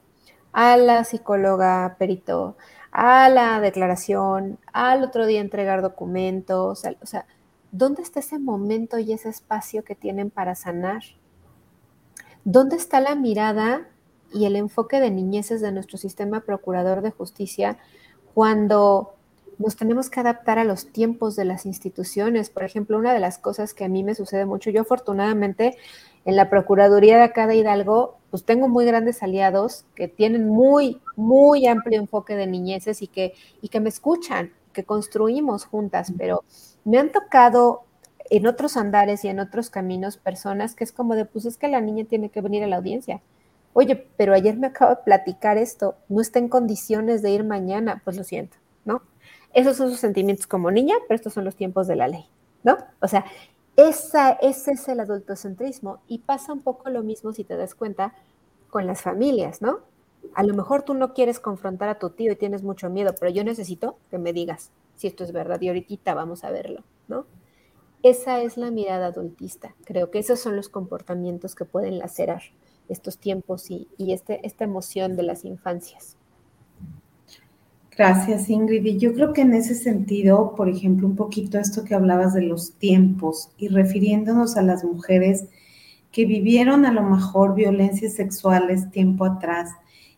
a la psicóloga perito, a la declaración, al otro día entregar documentos, o sea, ¿dónde está ese momento y ese espacio que tienen para sanar? ¿Dónde está la mirada y el enfoque de niñeces de nuestro sistema procurador de justicia cuando nos tenemos que adaptar a los tiempos de las instituciones? Por ejemplo, una de las cosas que a mí me sucede mucho, yo afortunadamente en la Procuraduría de acá de Hidalgo pues tengo muy grandes aliados que tienen muy, muy amplio enfoque de niñeces y que, y que me escuchan, que construimos juntas, pero me han tocado en otros andares y en otros caminos personas que es como de, pues es que la niña tiene que venir a la audiencia. Oye, pero ayer me acabo de platicar esto, no está en condiciones de ir mañana, pues lo siento, ¿no? Esos son sus sentimientos como niña, pero estos son los tiempos de la ley, ¿no? O sea, esa, ese es el adultocentrismo y pasa un poco lo mismo si te das cuenta con las familias, ¿no? A lo mejor tú no quieres confrontar a tu tío y tienes mucho miedo, pero yo necesito que me digas si esto es verdad y ahorita vamos a verlo, ¿no? Esa es la mirada adultista. Creo que esos son los comportamientos que pueden lacerar estos tiempos y, este, esta emoción de las infancias. Gracias, Ingrid. Y yo creo que en ese sentido, por ejemplo, un poquito esto que hablabas de los tiempos y refiriéndonos a las mujeres que vivieron a lo mejor violencias sexuales tiempo atrás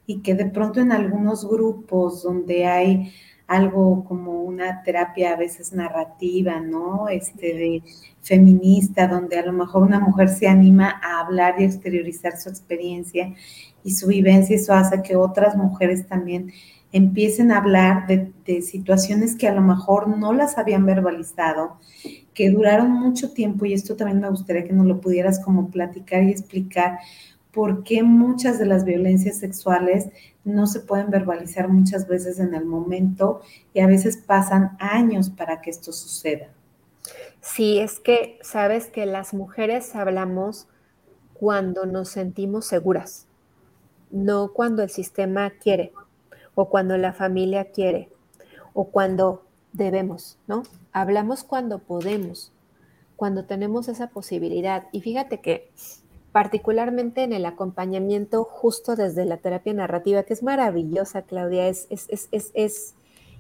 y que de pronto en algunos grupos donde hay algo como una terapia a veces narrativa, ¿no? Este de feminista, donde a lo mejor una mujer se anima a hablar y exteriorizar su experiencia y su vivencia, eso hace que otras mujeres también empiecen a hablar de, situaciones que a lo mejor no las habían verbalizado, que duraron mucho tiempo, y esto también me gustaría que nos lo pudieras como platicar y explicar, por qué muchas de las violencias sexuales no se pueden verbalizar muchas veces en el momento y a veces pasan años para que esto suceda. Sí, es que sabes que las mujeres hablamos cuando nos sentimos seguras, no cuando el sistema quiere o cuando la familia quiere o cuando debemos, ¿no? Hablamos cuando podemos, cuando tenemos esa posibilidad. Y fíjate que particularmente en el acompañamiento justo desde la terapia narrativa, que es maravillosa, Claudia, es, es,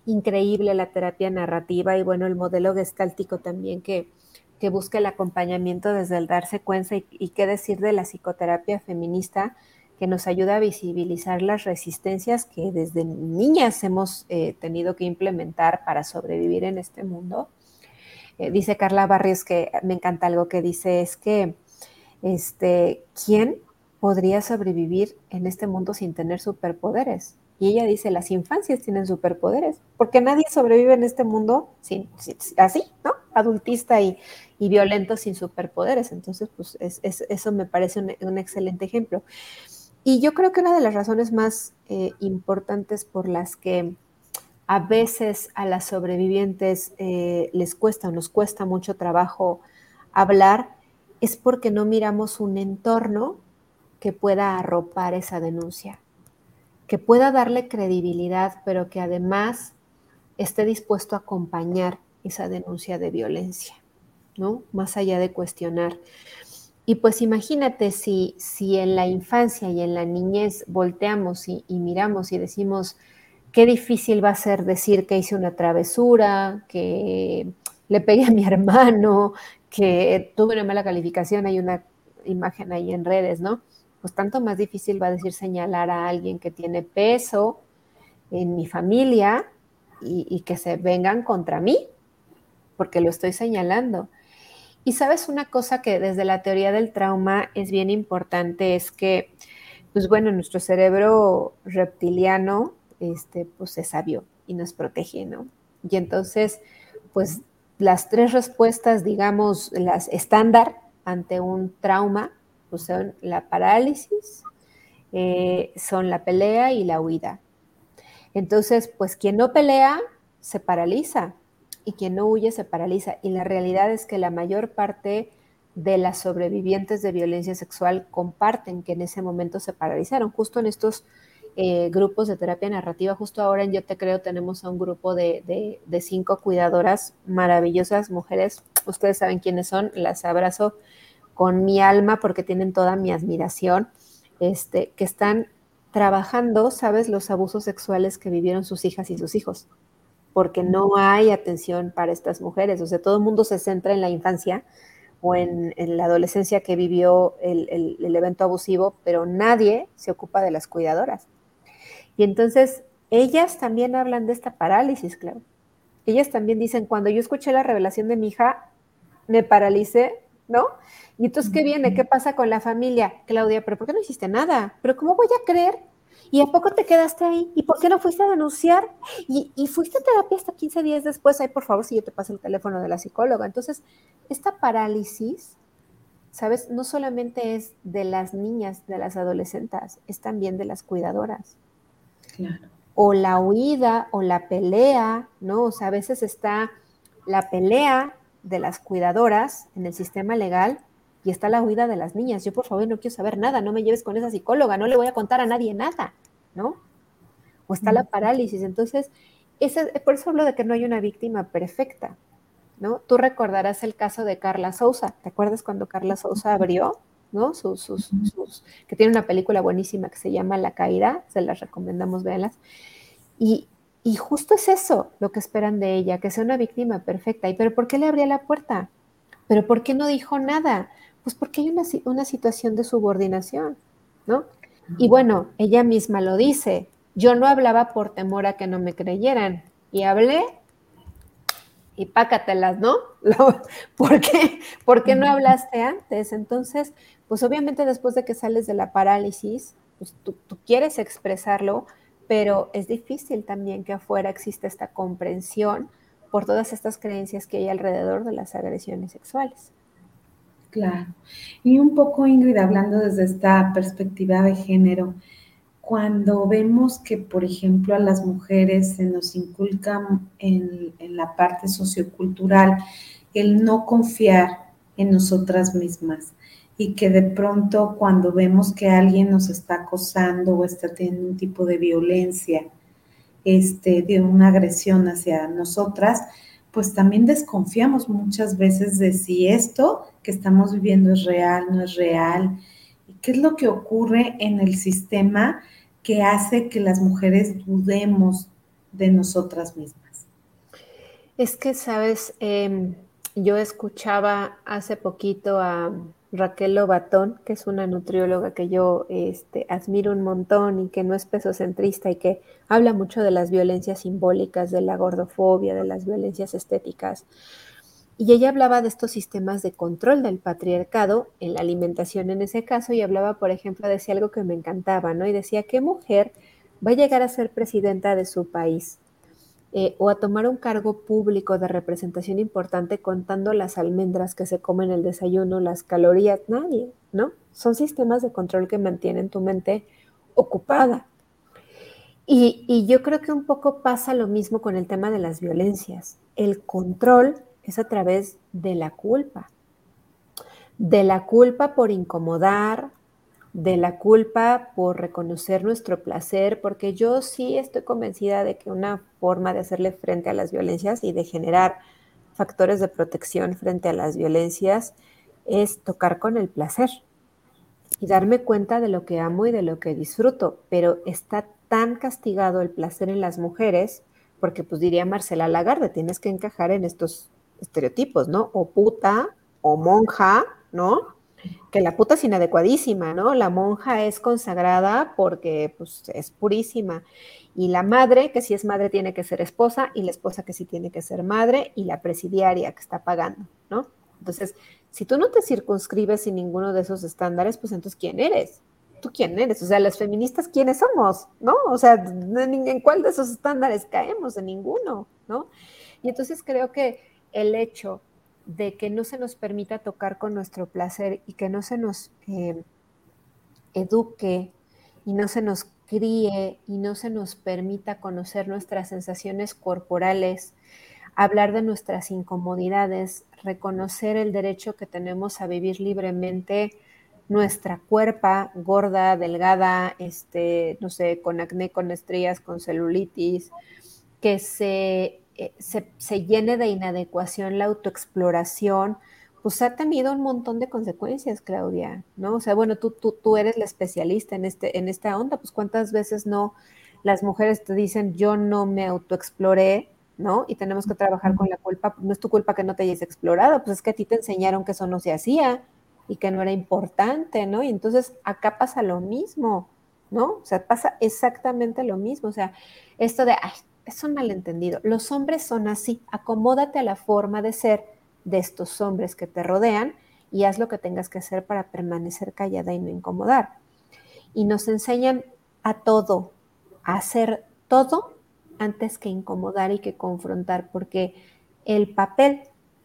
increíble la terapia narrativa y bueno, el modelo gestáltico también que, busca el acompañamiento desde el darse cuenta y, qué decir de la psicoterapia feminista que nos ayuda a visibilizar las resistencias que desde niñas hemos eh, tenido que implementar para sobrevivir en este mundo. Eh, dice Carla Barrios que me encanta algo que dice, es que este, ¿quién podría sobrevivir en este mundo sin tener superpoderes? Y ella dice, las infancias tienen superpoderes, porque nadie sobrevive en este mundo sin, así, ¿no? Adultista y, violento sin superpoderes. Entonces, pues eso me parece un, excelente ejemplo. Y yo creo que una de las razones más eh, importantes por las que a veces a las sobrevivientes eh, les cuesta nos cuesta mucho trabajo hablar es porque no miramos un entorno que pueda arropar esa denuncia, que pueda darle credibilidad, pero que además esté dispuesto a acompañar esa denuncia de violencia, ¿no? Más allá de cuestionar. Y pues imagínate si, si en la infancia y en la niñez volteamos y, y miramos y decimos, qué difícil va a ser decir que hice una travesura, que le pegué a mi hermano, que tuve una mala calificación, hay una imagen ahí en redes, ¿no? Pues tanto más difícil va a decir señalar a alguien que tiene peso en mi familia y, que se vengan contra mí, porque lo estoy señalando. Y sabes una cosa que desde la teoría del trauma es bien importante, es que, pues bueno, nuestro cerebro reptiliano, este, pues es sabio y nos protege, ¿no? Y entonces, pues las tres respuestas, digamos, las estándar ante un trauma, pues son la parálisis, eh, son la pelea y la huida. Entonces, pues quien no pelea se paraliza y quien no huye se paraliza. Y la realidad es que la mayor parte de las sobrevivientes de violencia sexual comparten que en ese momento se paralizaron, justo en estos eh, grupos de terapia narrativa. Justo ahora en Yo Te Creo tenemos a un grupo de, cinco cuidadoras maravillosas, mujeres, ustedes saben quiénes son, las abrazo con mi alma porque tienen toda mi admiración, este, que están trabajando, ¿sabes?, los abusos sexuales que vivieron sus hijas y sus hijos, porque no hay atención para estas mujeres, o sea, todo el mundo se centra en la infancia o en, la adolescencia que vivió el evento abusivo, pero nadie se ocupa de las cuidadoras. Y entonces ellas también hablan de esta parálisis, claro. Ellas también dicen, cuando yo escuché la revelación de mi hija, me paralicé ¿no? Y entonces, ¿qué viene? ¿Qué pasa con la familia? Claudia, ¿pero por qué no hiciste nada? ¿Pero cómo voy a creer? ¿Y a poco te quedaste ahí? ¿Y por qué no fuiste a denunciar? Y, y fuiste a terapia hasta 15 días después. Ay, por favor, si yo te paso el teléfono de la psicóloga. Entonces, esta parálisis, ¿sabes? No solamente es de las niñas, de las adolescentes, es también de las cuidadoras. Claro. O la huida o la pelea, ¿no? O sea, a veces está la pelea de las cuidadoras en el sistema legal y está la huida de las niñas. Yo, por favor, no quiero saber nada, no me lleves con esa psicóloga, no le voy a contar a nadie nada, ¿no? O está la parálisis. Entonces, ese, por eso hablo de que no hay una víctima perfecta, ¿no? Tú recordarás el caso de Carla Sousa. ¿Te acuerdas cuando Carla Sousa abrió, ¿no? Sus, sus, sus, que tiene una película buenísima que se llama La Caída, se las recomendamos, véanlas. Y, y justo es eso lo que esperan de ella, que sea una víctima perfecta. ¿Y pero por qué le abría la puerta? ¿Pero por qué no dijo nada? Pues porque hay una, una situación de subordinación, ¿no? Y bueno, ella misma lo dice, yo no hablaba por temor a que no me creyeran y hablé y pácatelas, ¿no? ¿Por qué? ¿Por qué no hablaste antes? Entonces, pues obviamente después de que sales de la parálisis, pues tú, tú quieres expresarlo, pero es difícil también que afuera exista esta comprensión por todas estas creencias que hay alrededor de las agresiones sexuales. Claro. Y un poco, Ingrid, hablando desde esta perspectiva de género, cuando vemos que, por ejemplo, a las mujeres se nos inculca en, la parte sociocultural el no confiar en nosotras mismas, y que de pronto cuando vemos que alguien nos está acosando o está teniendo un tipo de violencia, este, de una agresión hacia nosotras, pues también desconfiamos muchas veces de si esto que estamos viviendo es real, no es real, y qué es lo que ocurre en el sistema que hace que las mujeres dudemos de nosotras mismas. Es que, sabes, em, yo escuchaba hace poquito a Raquel Lobatón, que es una nutrióloga que yo este, admiro un montón y que no es pesocentrista y que habla mucho de las violencias simbólicas, de la gordofobia, de las violencias estéticas. Y ella hablaba de estos sistemas de control del patriarcado en la alimentación en ese caso y hablaba, por ejemplo, decía algo que me encantaba, ¿no? Y decía, ¿qué mujer va a llegar a ser presidenta de su país? Eh, o a tomar un cargo público de representación importante contando las almendras que se comen en el desayuno, las calorías, nadie, ¿no? Son sistemas de control que mantienen tu mente ocupada. Y, y yo creo que un poco pasa lo mismo con el tema de las violencias. El control es a través de la culpa, de la culpa por incomodar, de la culpa por reconocer nuestro placer, porque yo sí estoy convencida de que una forma de hacerle frente a las violencias y de generar factores de protección frente a las violencias es tocar con el placer y darme cuenta de lo que amo y de lo que disfruto, pero está tan castigado el placer en las mujeres, porque pues diría Marcela Lagarde, tienes que encajar en estos estereotipos, ¿no? O puta, o monja, ¿no? Que la puta es inadecuadísima, ¿no? La monja es consagrada porque pues, es purísima. Y la madre, que si es madre tiene que ser esposa, y la esposa que sí tiene que ser madre, y la presidiaria que está pagando, ¿no? Entonces, si tú no te circunscribes en ninguno de esos estándares, pues entonces, ¿quién eres? ¿Tú quién eres? O sea, las feministas, ¿quiénes somos? ¿No? O sea, ¿en cuál de esos estándares caemos? En ninguno, ¿no? Y entonces creo que el hecho de que no se nos permita tocar con nuestro placer y que no se nos eh, eduque y no se nos críe y no se nos permita conocer nuestras sensaciones corporales, hablar de nuestras incomodidades, reconocer el derecho que tenemos a vivir libremente nuestra cuerpa gorda, delgada, este, no sé, con acné, con estrías, con celulitis, que se eh, se, llene de inadecuación la autoexploración, pues ha tenido un montón de consecuencias, Claudia, ¿no? O sea, bueno, tú, tú, tú eres la especialista en, este, en esta onda, pues cuántas veces no las mujeres te dicen, yo no me autoexploré, ¿no? Y tenemos que trabajar con la culpa, no es tu culpa que no te hayas explorado, pues es que a ti te enseñaron que eso no se hacía y que no era importante, ¿no? Y entonces acá pasa lo mismo, ¿no? O sea, pasa exactamente lo mismo, o sea, esto de, ay, es un malentendido. Los hombres son así. Acomódate a la forma de ser de estos hombres que te rodean y haz lo que tengas que hacer para permanecer callada y no incomodar. Y nos enseñan a todo, a hacer todo antes que incomodar y que confrontar, porque el papel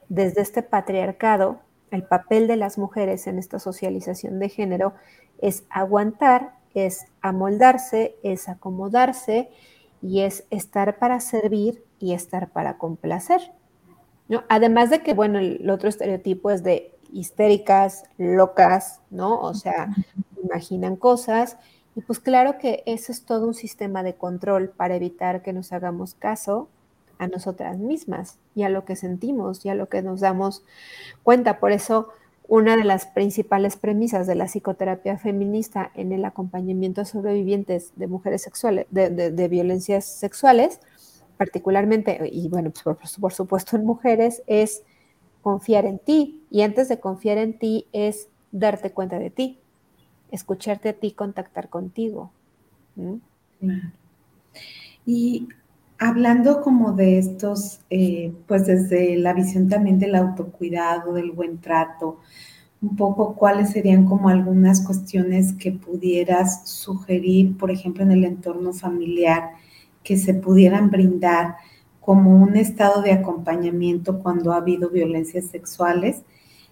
desde este patriarcado, el papel de las mujeres en esta socialización de género es aguantar, es amoldarse, es acomodarse y es estar para servir y estar para complacer. ¿no? Además de que, bueno, el otro estereotipo es de histéricas, locas, ¿no? O sea, imaginan cosas. Y pues claro que eso es todo un sistema de control para evitar que nos hagamos caso a nosotras mismas y a lo que sentimos y a lo que nos damos cuenta. Por eso, una de las principales premisas de la psicoterapia feminista en el acompañamiento a sobrevivientes de mujeres sexuales, de, violencias sexuales, particularmente, y bueno, pues por, por supuesto en mujeres, es confiar en ti. Y antes de confiar en ti es darte cuenta de ti, escucharte a ti, contactar contigo. Y hablando como de estos, eh, pues desde la visión también del autocuidado, del buen trato, un poco cuáles serían como algunas cuestiones que pudieras sugerir, por ejemplo, en el entorno familiar, que se pudieran brindar como un estado de acompañamiento cuando ha habido violencias sexuales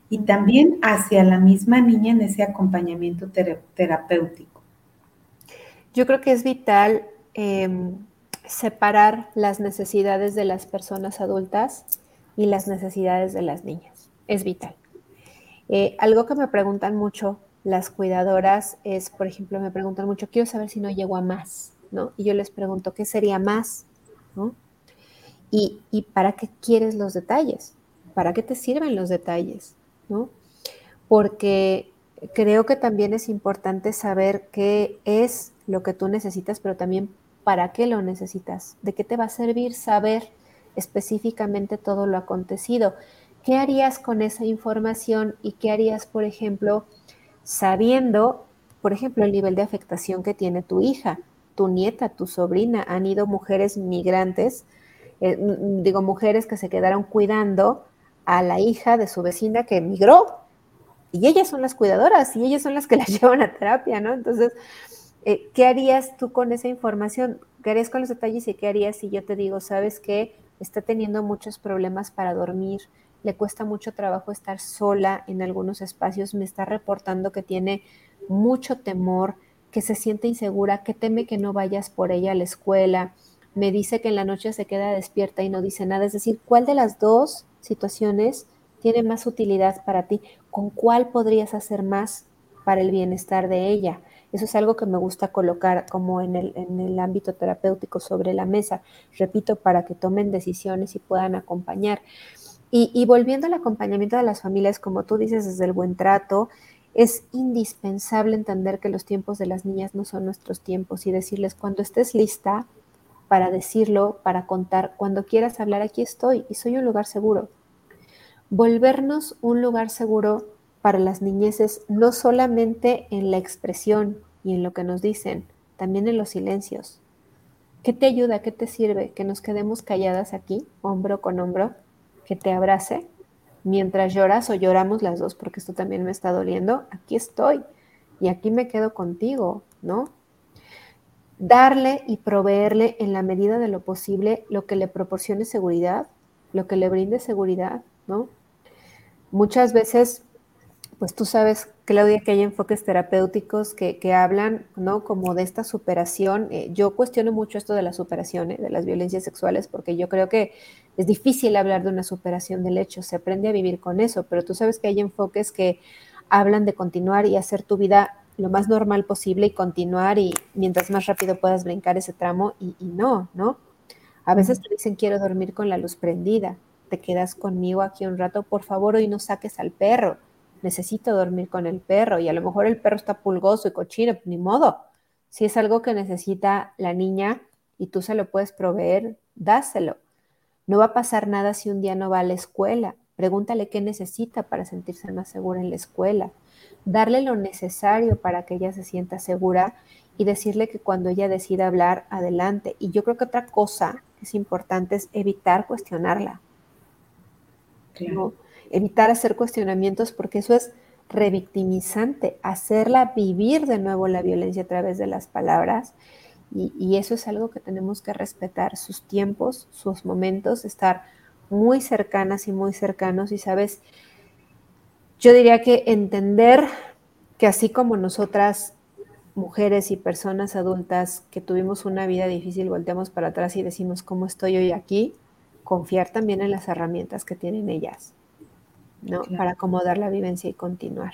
y también hacia la misma niña en ese acompañamiento terapéutico. Yo creo que es vital em, separar las necesidades de las personas adultas y las necesidades de las niñas. Es vital. Eh, algo que me preguntan mucho las cuidadoras es, por ejemplo, me preguntan mucho, quiero saber si no llego a más, ¿no? Y yo les pregunto, ¿qué sería más? ¿No? ¿Y, y para qué quieres los detalles? ¿Para qué te sirven los detalles? ¿No? Porque creo que también es importante saber qué es lo que tú necesitas, pero también para qué lo necesitas, de qué te va a servir saber específicamente todo lo acontecido. ¿Qué harías con esa información y qué harías, por ejemplo, sabiendo, por ejemplo, el nivel de afectación que tiene tu hija, tu nieta, tu sobrina? Han ido mujeres migrantes, eh, digo, mujeres que se quedaron cuidando a la hija de su vecina que emigró. Y ellas son las cuidadoras y ellas son las que la llevan a terapia, ¿no? Entonces, eh, ¿qué harías tú con esa información? ¿Qué harías con los detalles y qué harías si yo te digo, sabes que está teniendo muchos problemas para dormir, le cuesta mucho trabajo estar sola en algunos espacios, me está reportando que tiene mucho temor, que se siente insegura, que teme que no vayas por ella a la escuela, me dice que en la noche se queda despierta y no dice nada, es decir, ¿cuál de las dos situaciones tiene más utilidad para ti? ¿Con cuál podrías hacer más para el bienestar de ella? Eso es algo que me gusta colocar como en el, en el ámbito terapéutico sobre la mesa, repito, para que tomen decisiones y puedan acompañar. Y, volviendo al acompañamiento de las familias, como tú dices, desde el buen trato, es indispensable entender que los tiempos de las niñas no son nuestros tiempos y decirles cuando estés lista para decirlo, para contar, cuando quieras hablar, aquí estoy y soy un lugar seguro. Volvernos un lugar seguro para las niñeces, no solamente en la expresión y en lo que nos dicen, también en los silencios. ¿Qué te ayuda? ¿Qué te sirve? Que nos quedemos calladas aquí, hombro con hombro, que te abrace mientras lloras o lloramos las dos, porque esto también me está doliendo. Aquí estoy y aquí me quedo contigo, ¿no? Darle y proveerle en la medida de lo posible lo que le proporcione seguridad, lo que le brinde seguridad, ¿no? Muchas veces pues tú sabes, Claudia, que hay enfoques terapéuticos que, hablan, ¿no? Como de esta superación. Eh, yo cuestiono mucho esto de la superación, ¿eh? de las violencias sexuales, porque yo creo que es difícil hablar de una superación del hecho, se aprende a vivir con eso, pero tú sabes que hay enfoques que hablan de continuar y hacer tu vida lo más normal posible y continuar y mientras más rápido puedas brincar ese tramo y, y no, ¿no? A veces te dicen quiero dormir con la luz prendida, te quedas conmigo aquí un rato, por favor hoy no saques al perro necesito dormir con el perro y a lo mejor el perro está pulgoso y cochino, ni modo. Si es algo que necesita la niña y tú se lo puedes proveer, dáselo. No va a pasar nada si un día no va a la escuela. Pregúntale qué necesita para sentirse más segura en la escuela. Darle lo necesario para que ella se sienta segura y decirle que cuando ella decida hablar, adelante. Y yo creo que otra cosa que es importante es evitar cuestionarla. Evitar hacer cuestionamientos porque eso es revictimizante, hacerla vivir de nuevo la violencia a través de las palabras. Y, eso es algo que tenemos que respetar, sus tiempos, sus momentos, estar muy cercanas y muy cercanos. Y sabes, yo diría que entender que así como nosotras, mujeres y personas adultas que tuvimos una vida difícil, volteamos para atrás y decimos, ¿cómo estoy hoy aquí? Confiar también en las herramientas que tienen ellas. ¿No? Para acomodar la vivencia y continuar.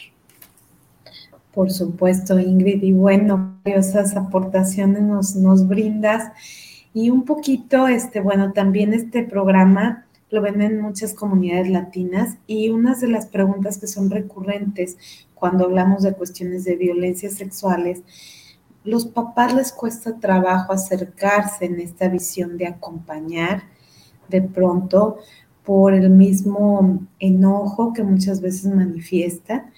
Por supuesto, Ingrid, y bueno, esas aportaciones nos, nos brindas. Y un poquito, este, bueno, también este programa lo ven en muchas comunidades latinas y unas de las preguntas que son recurrentes cuando hablamos de cuestiones de violencia sexuales, los papás les cuesta trabajo acercarse en esta visión de acompañar de pronto por el mismo enojo que muchas veces manifiestan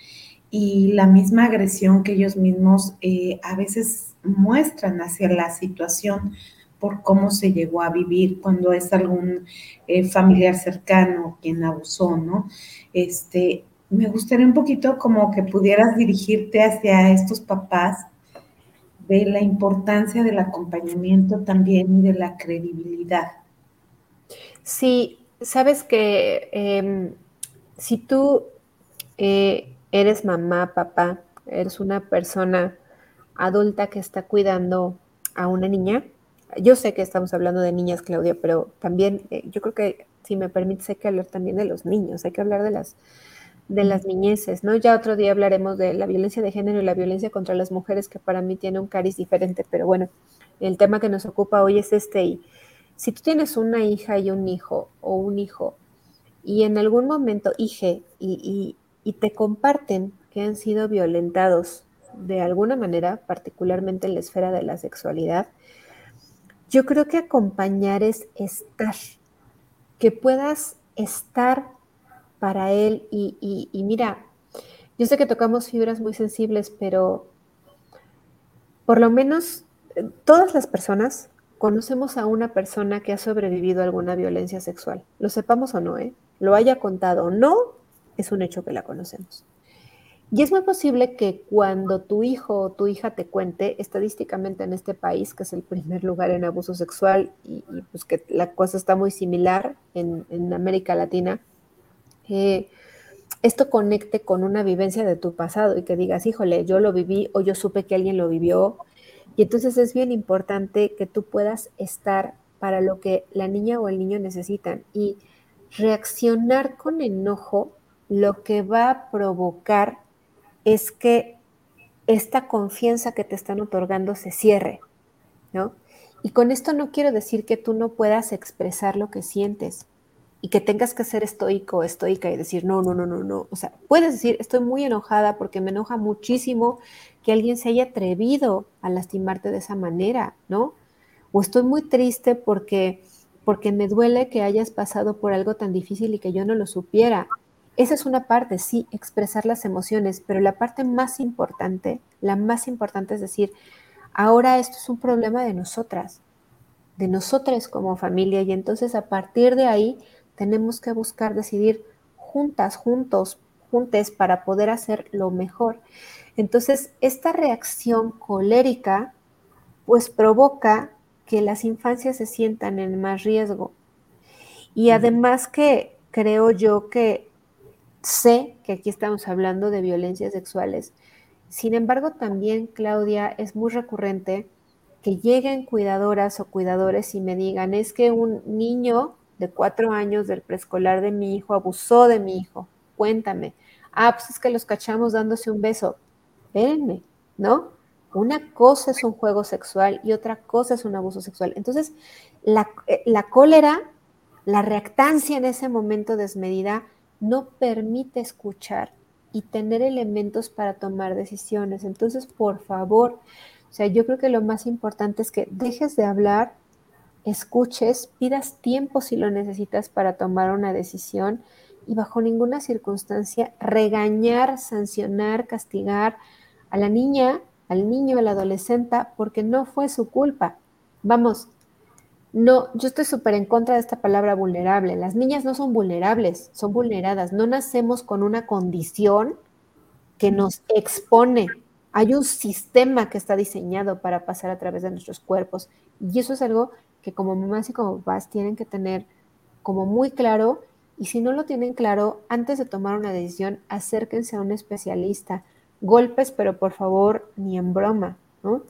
y la misma agresión que ellos mismos eh, a veces muestran hacia la situación por cómo se llegó a vivir cuando es algún eh, familiar cercano quien abusó, ¿no? Este, me gustaría un poquito como que pudieras dirigirte hacia estos papás de la importancia del acompañamiento también y de la credibilidad. Sí, sabes que em, si tú eh, eres mamá, papá, eres una persona adulta que está cuidando a una niña, yo sé que estamos hablando de niñas, Claudia, pero también eh, yo creo que, si me permites, hay que hablar también de los niños, hay que hablar de las, de las niñeces, ¿no? Ya otro día hablaremos de la violencia de género y la violencia contra las mujeres, que para mí tiene un cariz diferente, pero bueno, el tema que nos ocupa hoy es este y si tú tienes una hija y un hijo o un hijo y en algún momento, hije, y, te comparten que han sido violentados de alguna manera, particularmente en la esfera de la sexualidad, yo creo que acompañar es estar, que puedas estar para él y, y, mira, yo sé que tocamos fibras muy sensibles, pero por lo menos eh, todas las personas conocemos a una persona que ha sobrevivido a alguna violencia sexual, lo sepamos o no, ¿eh? lo haya contado o no, es un hecho que la conocemos. Y es muy posible que cuando tu hijo o tu hija te cuente, estadísticamente en este país, que es el primer lugar en abuso sexual, y, pues que la cosa está muy similar en, América Latina, eh, esto conecte con una vivencia de tu pasado y que digas, híjole, yo lo viví o yo supe que alguien lo vivió y entonces es bien importante que tú puedas estar para lo que la niña o el niño necesitan y reaccionar con enojo lo que va a provocar es que esta confianza que te están otorgando se cierre, ¿no? Y con esto no quiero decir que tú no puedas expresar lo que sientes y que tengas que ser estoico o estoica y decir, no, no, no, no, no. O sea, puedes decir, estoy muy enojada porque me enoja muchísimo que alguien se haya atrevido a lastimarte de esa manera, ¿no? O estoy muy triste porque, porque me duele que hayas pasado por algo tan difícil y que yo no lo supiera. Esa es una parte, sí, expresar las emociones, pero la parte más importante, la más importante es decir, ahora esto es un problema de nosotras, de nosotras como familia, y entonces a partir de ahí tenemos que buscar decidir juntas, juntos, juntes para poder hacer lo mejor. Entonces, esta reacción colérica pues provoca que las infancias se sientan en más riesgo. Y además que creo yo que sé que aquí estamos hablando de violencias sexuales. Sin embargo, también, Claudia, es muy recurrente que lleguen cuidadoras o cuidadores y me digan, es que un niño de cuatro años del preescolar de mi hijo abusó de mi hijo. Cuéntame. Ah, pues es que los cachamos dándose un beso espérenme, ¿no? Una cosa es un juego sexual y otra cosa es un abuso sexual. Entonces, la, eh, la cólera, la reactancia en ese momento desmedida no permite escuchar y tener elementos para tomar decisiones. Entonces, por favor, o sea, yo creo que lo más importante es que dejes de hablar, escuches, pidas tiempo si lo necesitas para tomar una decisión y bajo ninguna circunstancia regañar, sancionar, castigar a la niña, al niño, al adolescente, porque no fue su culpa. Vamos, No, yo estoy súper en contra de esta palabra vulnerable. Las niñas no son vulnerables, son vulneradas. No nacemos con una condición que nos expone. Hay un sistema que está diseñado para pasar a través de nuestros cuerpos. Y eso es algo que como mamás y como papás tienen que tener como muy claro. Y si no lo tienen claro, antes de tomar una decisión, acérquense a un especialista. Golpes, pero por favor, ni en broma, ¿no?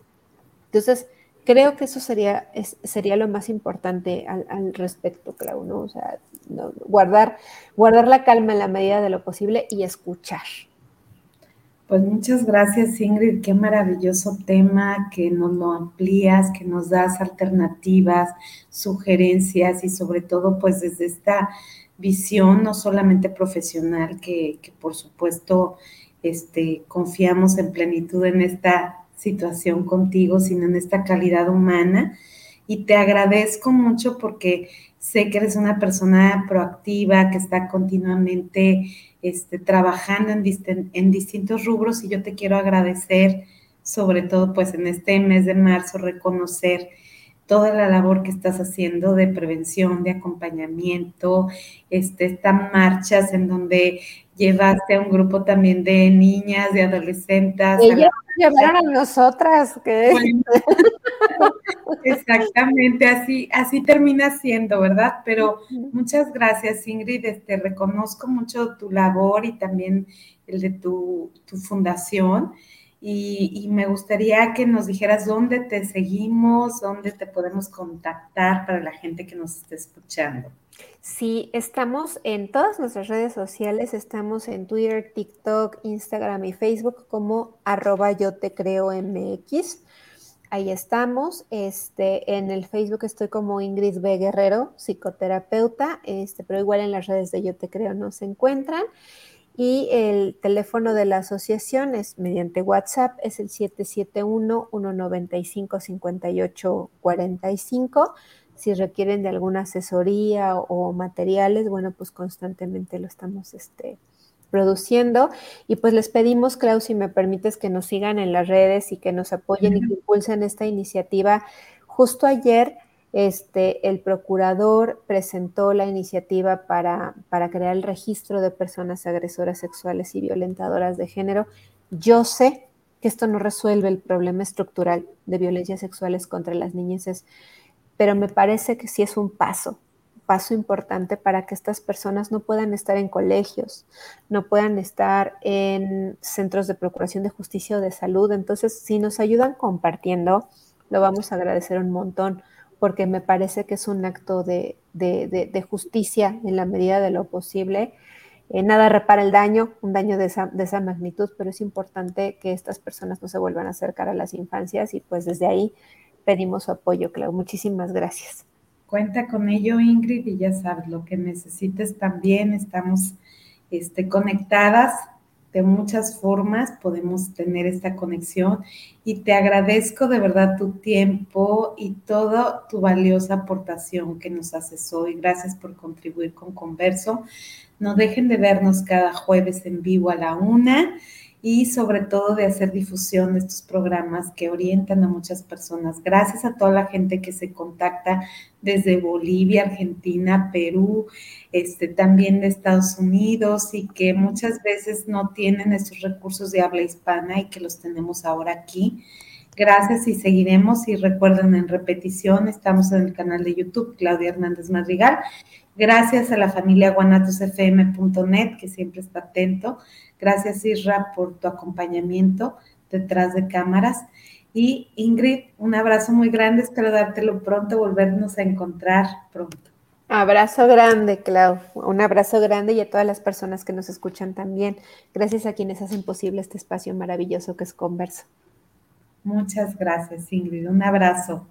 Entonces, creo que eso sería, sería lo más importante al, respecto, Clau, ¿no? O sea, guardar, guardar la calma en la medida de lo posible y escuchar. Pues muchas gracias, Ingrid. Qué maravilloso tema que nos lo amplías, que nos das alternativas, sugerencias y sobre todo, pues desde esta visión no solamente profesional, que, que por supuesto este, confiamos en plenitud en esta situación contigo, sino en esta calidad humana. Y te agradezco mucho porque sé que eres una persona proactiva, que está continuamente este, trabajando en, en distintos rubros y yo te quiero agradecer, sobre todo pues en este mes de marzo, reconocer toda la labor que estás haciendo de prevención, de acompañamiento, este, estas marchas en donde llevaste a un grupo también de niñas, de adolescentes. Ellas llevaron a nosotras. que exactamente, así, así termina siendo, ¿verdad? Pero muchas gracias, Ingrid. Te este, reconozco mucho tu labor y también el de tu, tu fundación y, me gustaría que nos dijeras dónde te seguimos, dónde te podemos contactar para la gente que nos esté escuchando. Sí, estamos en todas nuestras redes sociales, estamos en Twitter, TikTok, Instagram y Facebook como arroba yo te creo MX. Ahí estamos. Este, en el Facebook estoy como Ingrid B. Guerrero, psicoterapeuta, este, pero igual en las redes de Yo Te Creo no se encuentran. Y el teléfono de la asociación es mediante WhatsApp, es el 771-195-5845. Si requieren de alguna asesoría o, materiales, bueno, pues constantemente lo estamos este, produciendo. Y pues les pedimos, Klaus, si me permites, que nos sigan en las redes y que nos apoyen y que impulsen esta iniciativa. Justo ayer este, el procurador presentó la iniciativa para, crear el registro de personas agresoras sexuales y violentadoras de género. Yo sé que esto no resuelve el problema estructural de violencias sexuales contra las niñeces, pero me parece que sí es un paso, paso importante para que estas personas no puedan estar en colegios, no puedan estar en centros de procuración de justicia o de salud. Entonces, si nos ayudan compartiendo, lo vamos a agradecer un montón porque me parece que es un acto de, justicia en la medida de lo posible. Eh, nada repara el daño, un daño de esa, magnitud, pero es importante que estas personas no se vuelvan a acercar a las infancias y pues desde ahí pedimos su apoyo, Clau. Muchísimas gracias. Cuenta con ello, Ingrid, y ya sabes, lo que necesites también, estamos este, conectadas de muchas formas podemos tener esta conexión y te agradezco de verdad tu tiempo y toda tu valiosa aportación que nos haces hoy. Gracias por contribuir con Converso. No dejen de vernos cada jueves en vivo a la una y sobre todo de hacer difusión de estos programas que orientan a muchas personas. Gracias a toda la gente que se contacta desde Bolivia, Argentina, Perú, este, también de Estados Unidos y que muchas veces no tienen estos recursos de habla hispana y que los tenemos ahora aquí. Gracias y seguiremos. Y recuerden, en repetición, estamos en el canal de YouTube Claudia Hernández Madrigal. Gracias a la familia guanatosfm.net, que siempre está atento. Gracias, Isra, por tu acompañamiento detrás de cámaras. Y Ingrid, un abrazo muy grande, espero dártelo pronto, volvernos a encontrar pronto. Abrazo grande, Clau. Un abrazo grande y a todas las personas que nos escuchan también. Gracias a quienes hacen posible este espacio maravilloso que es Converso. Muchas gracias, Ingrid. Un abrazo.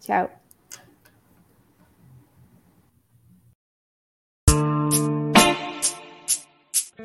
Chao.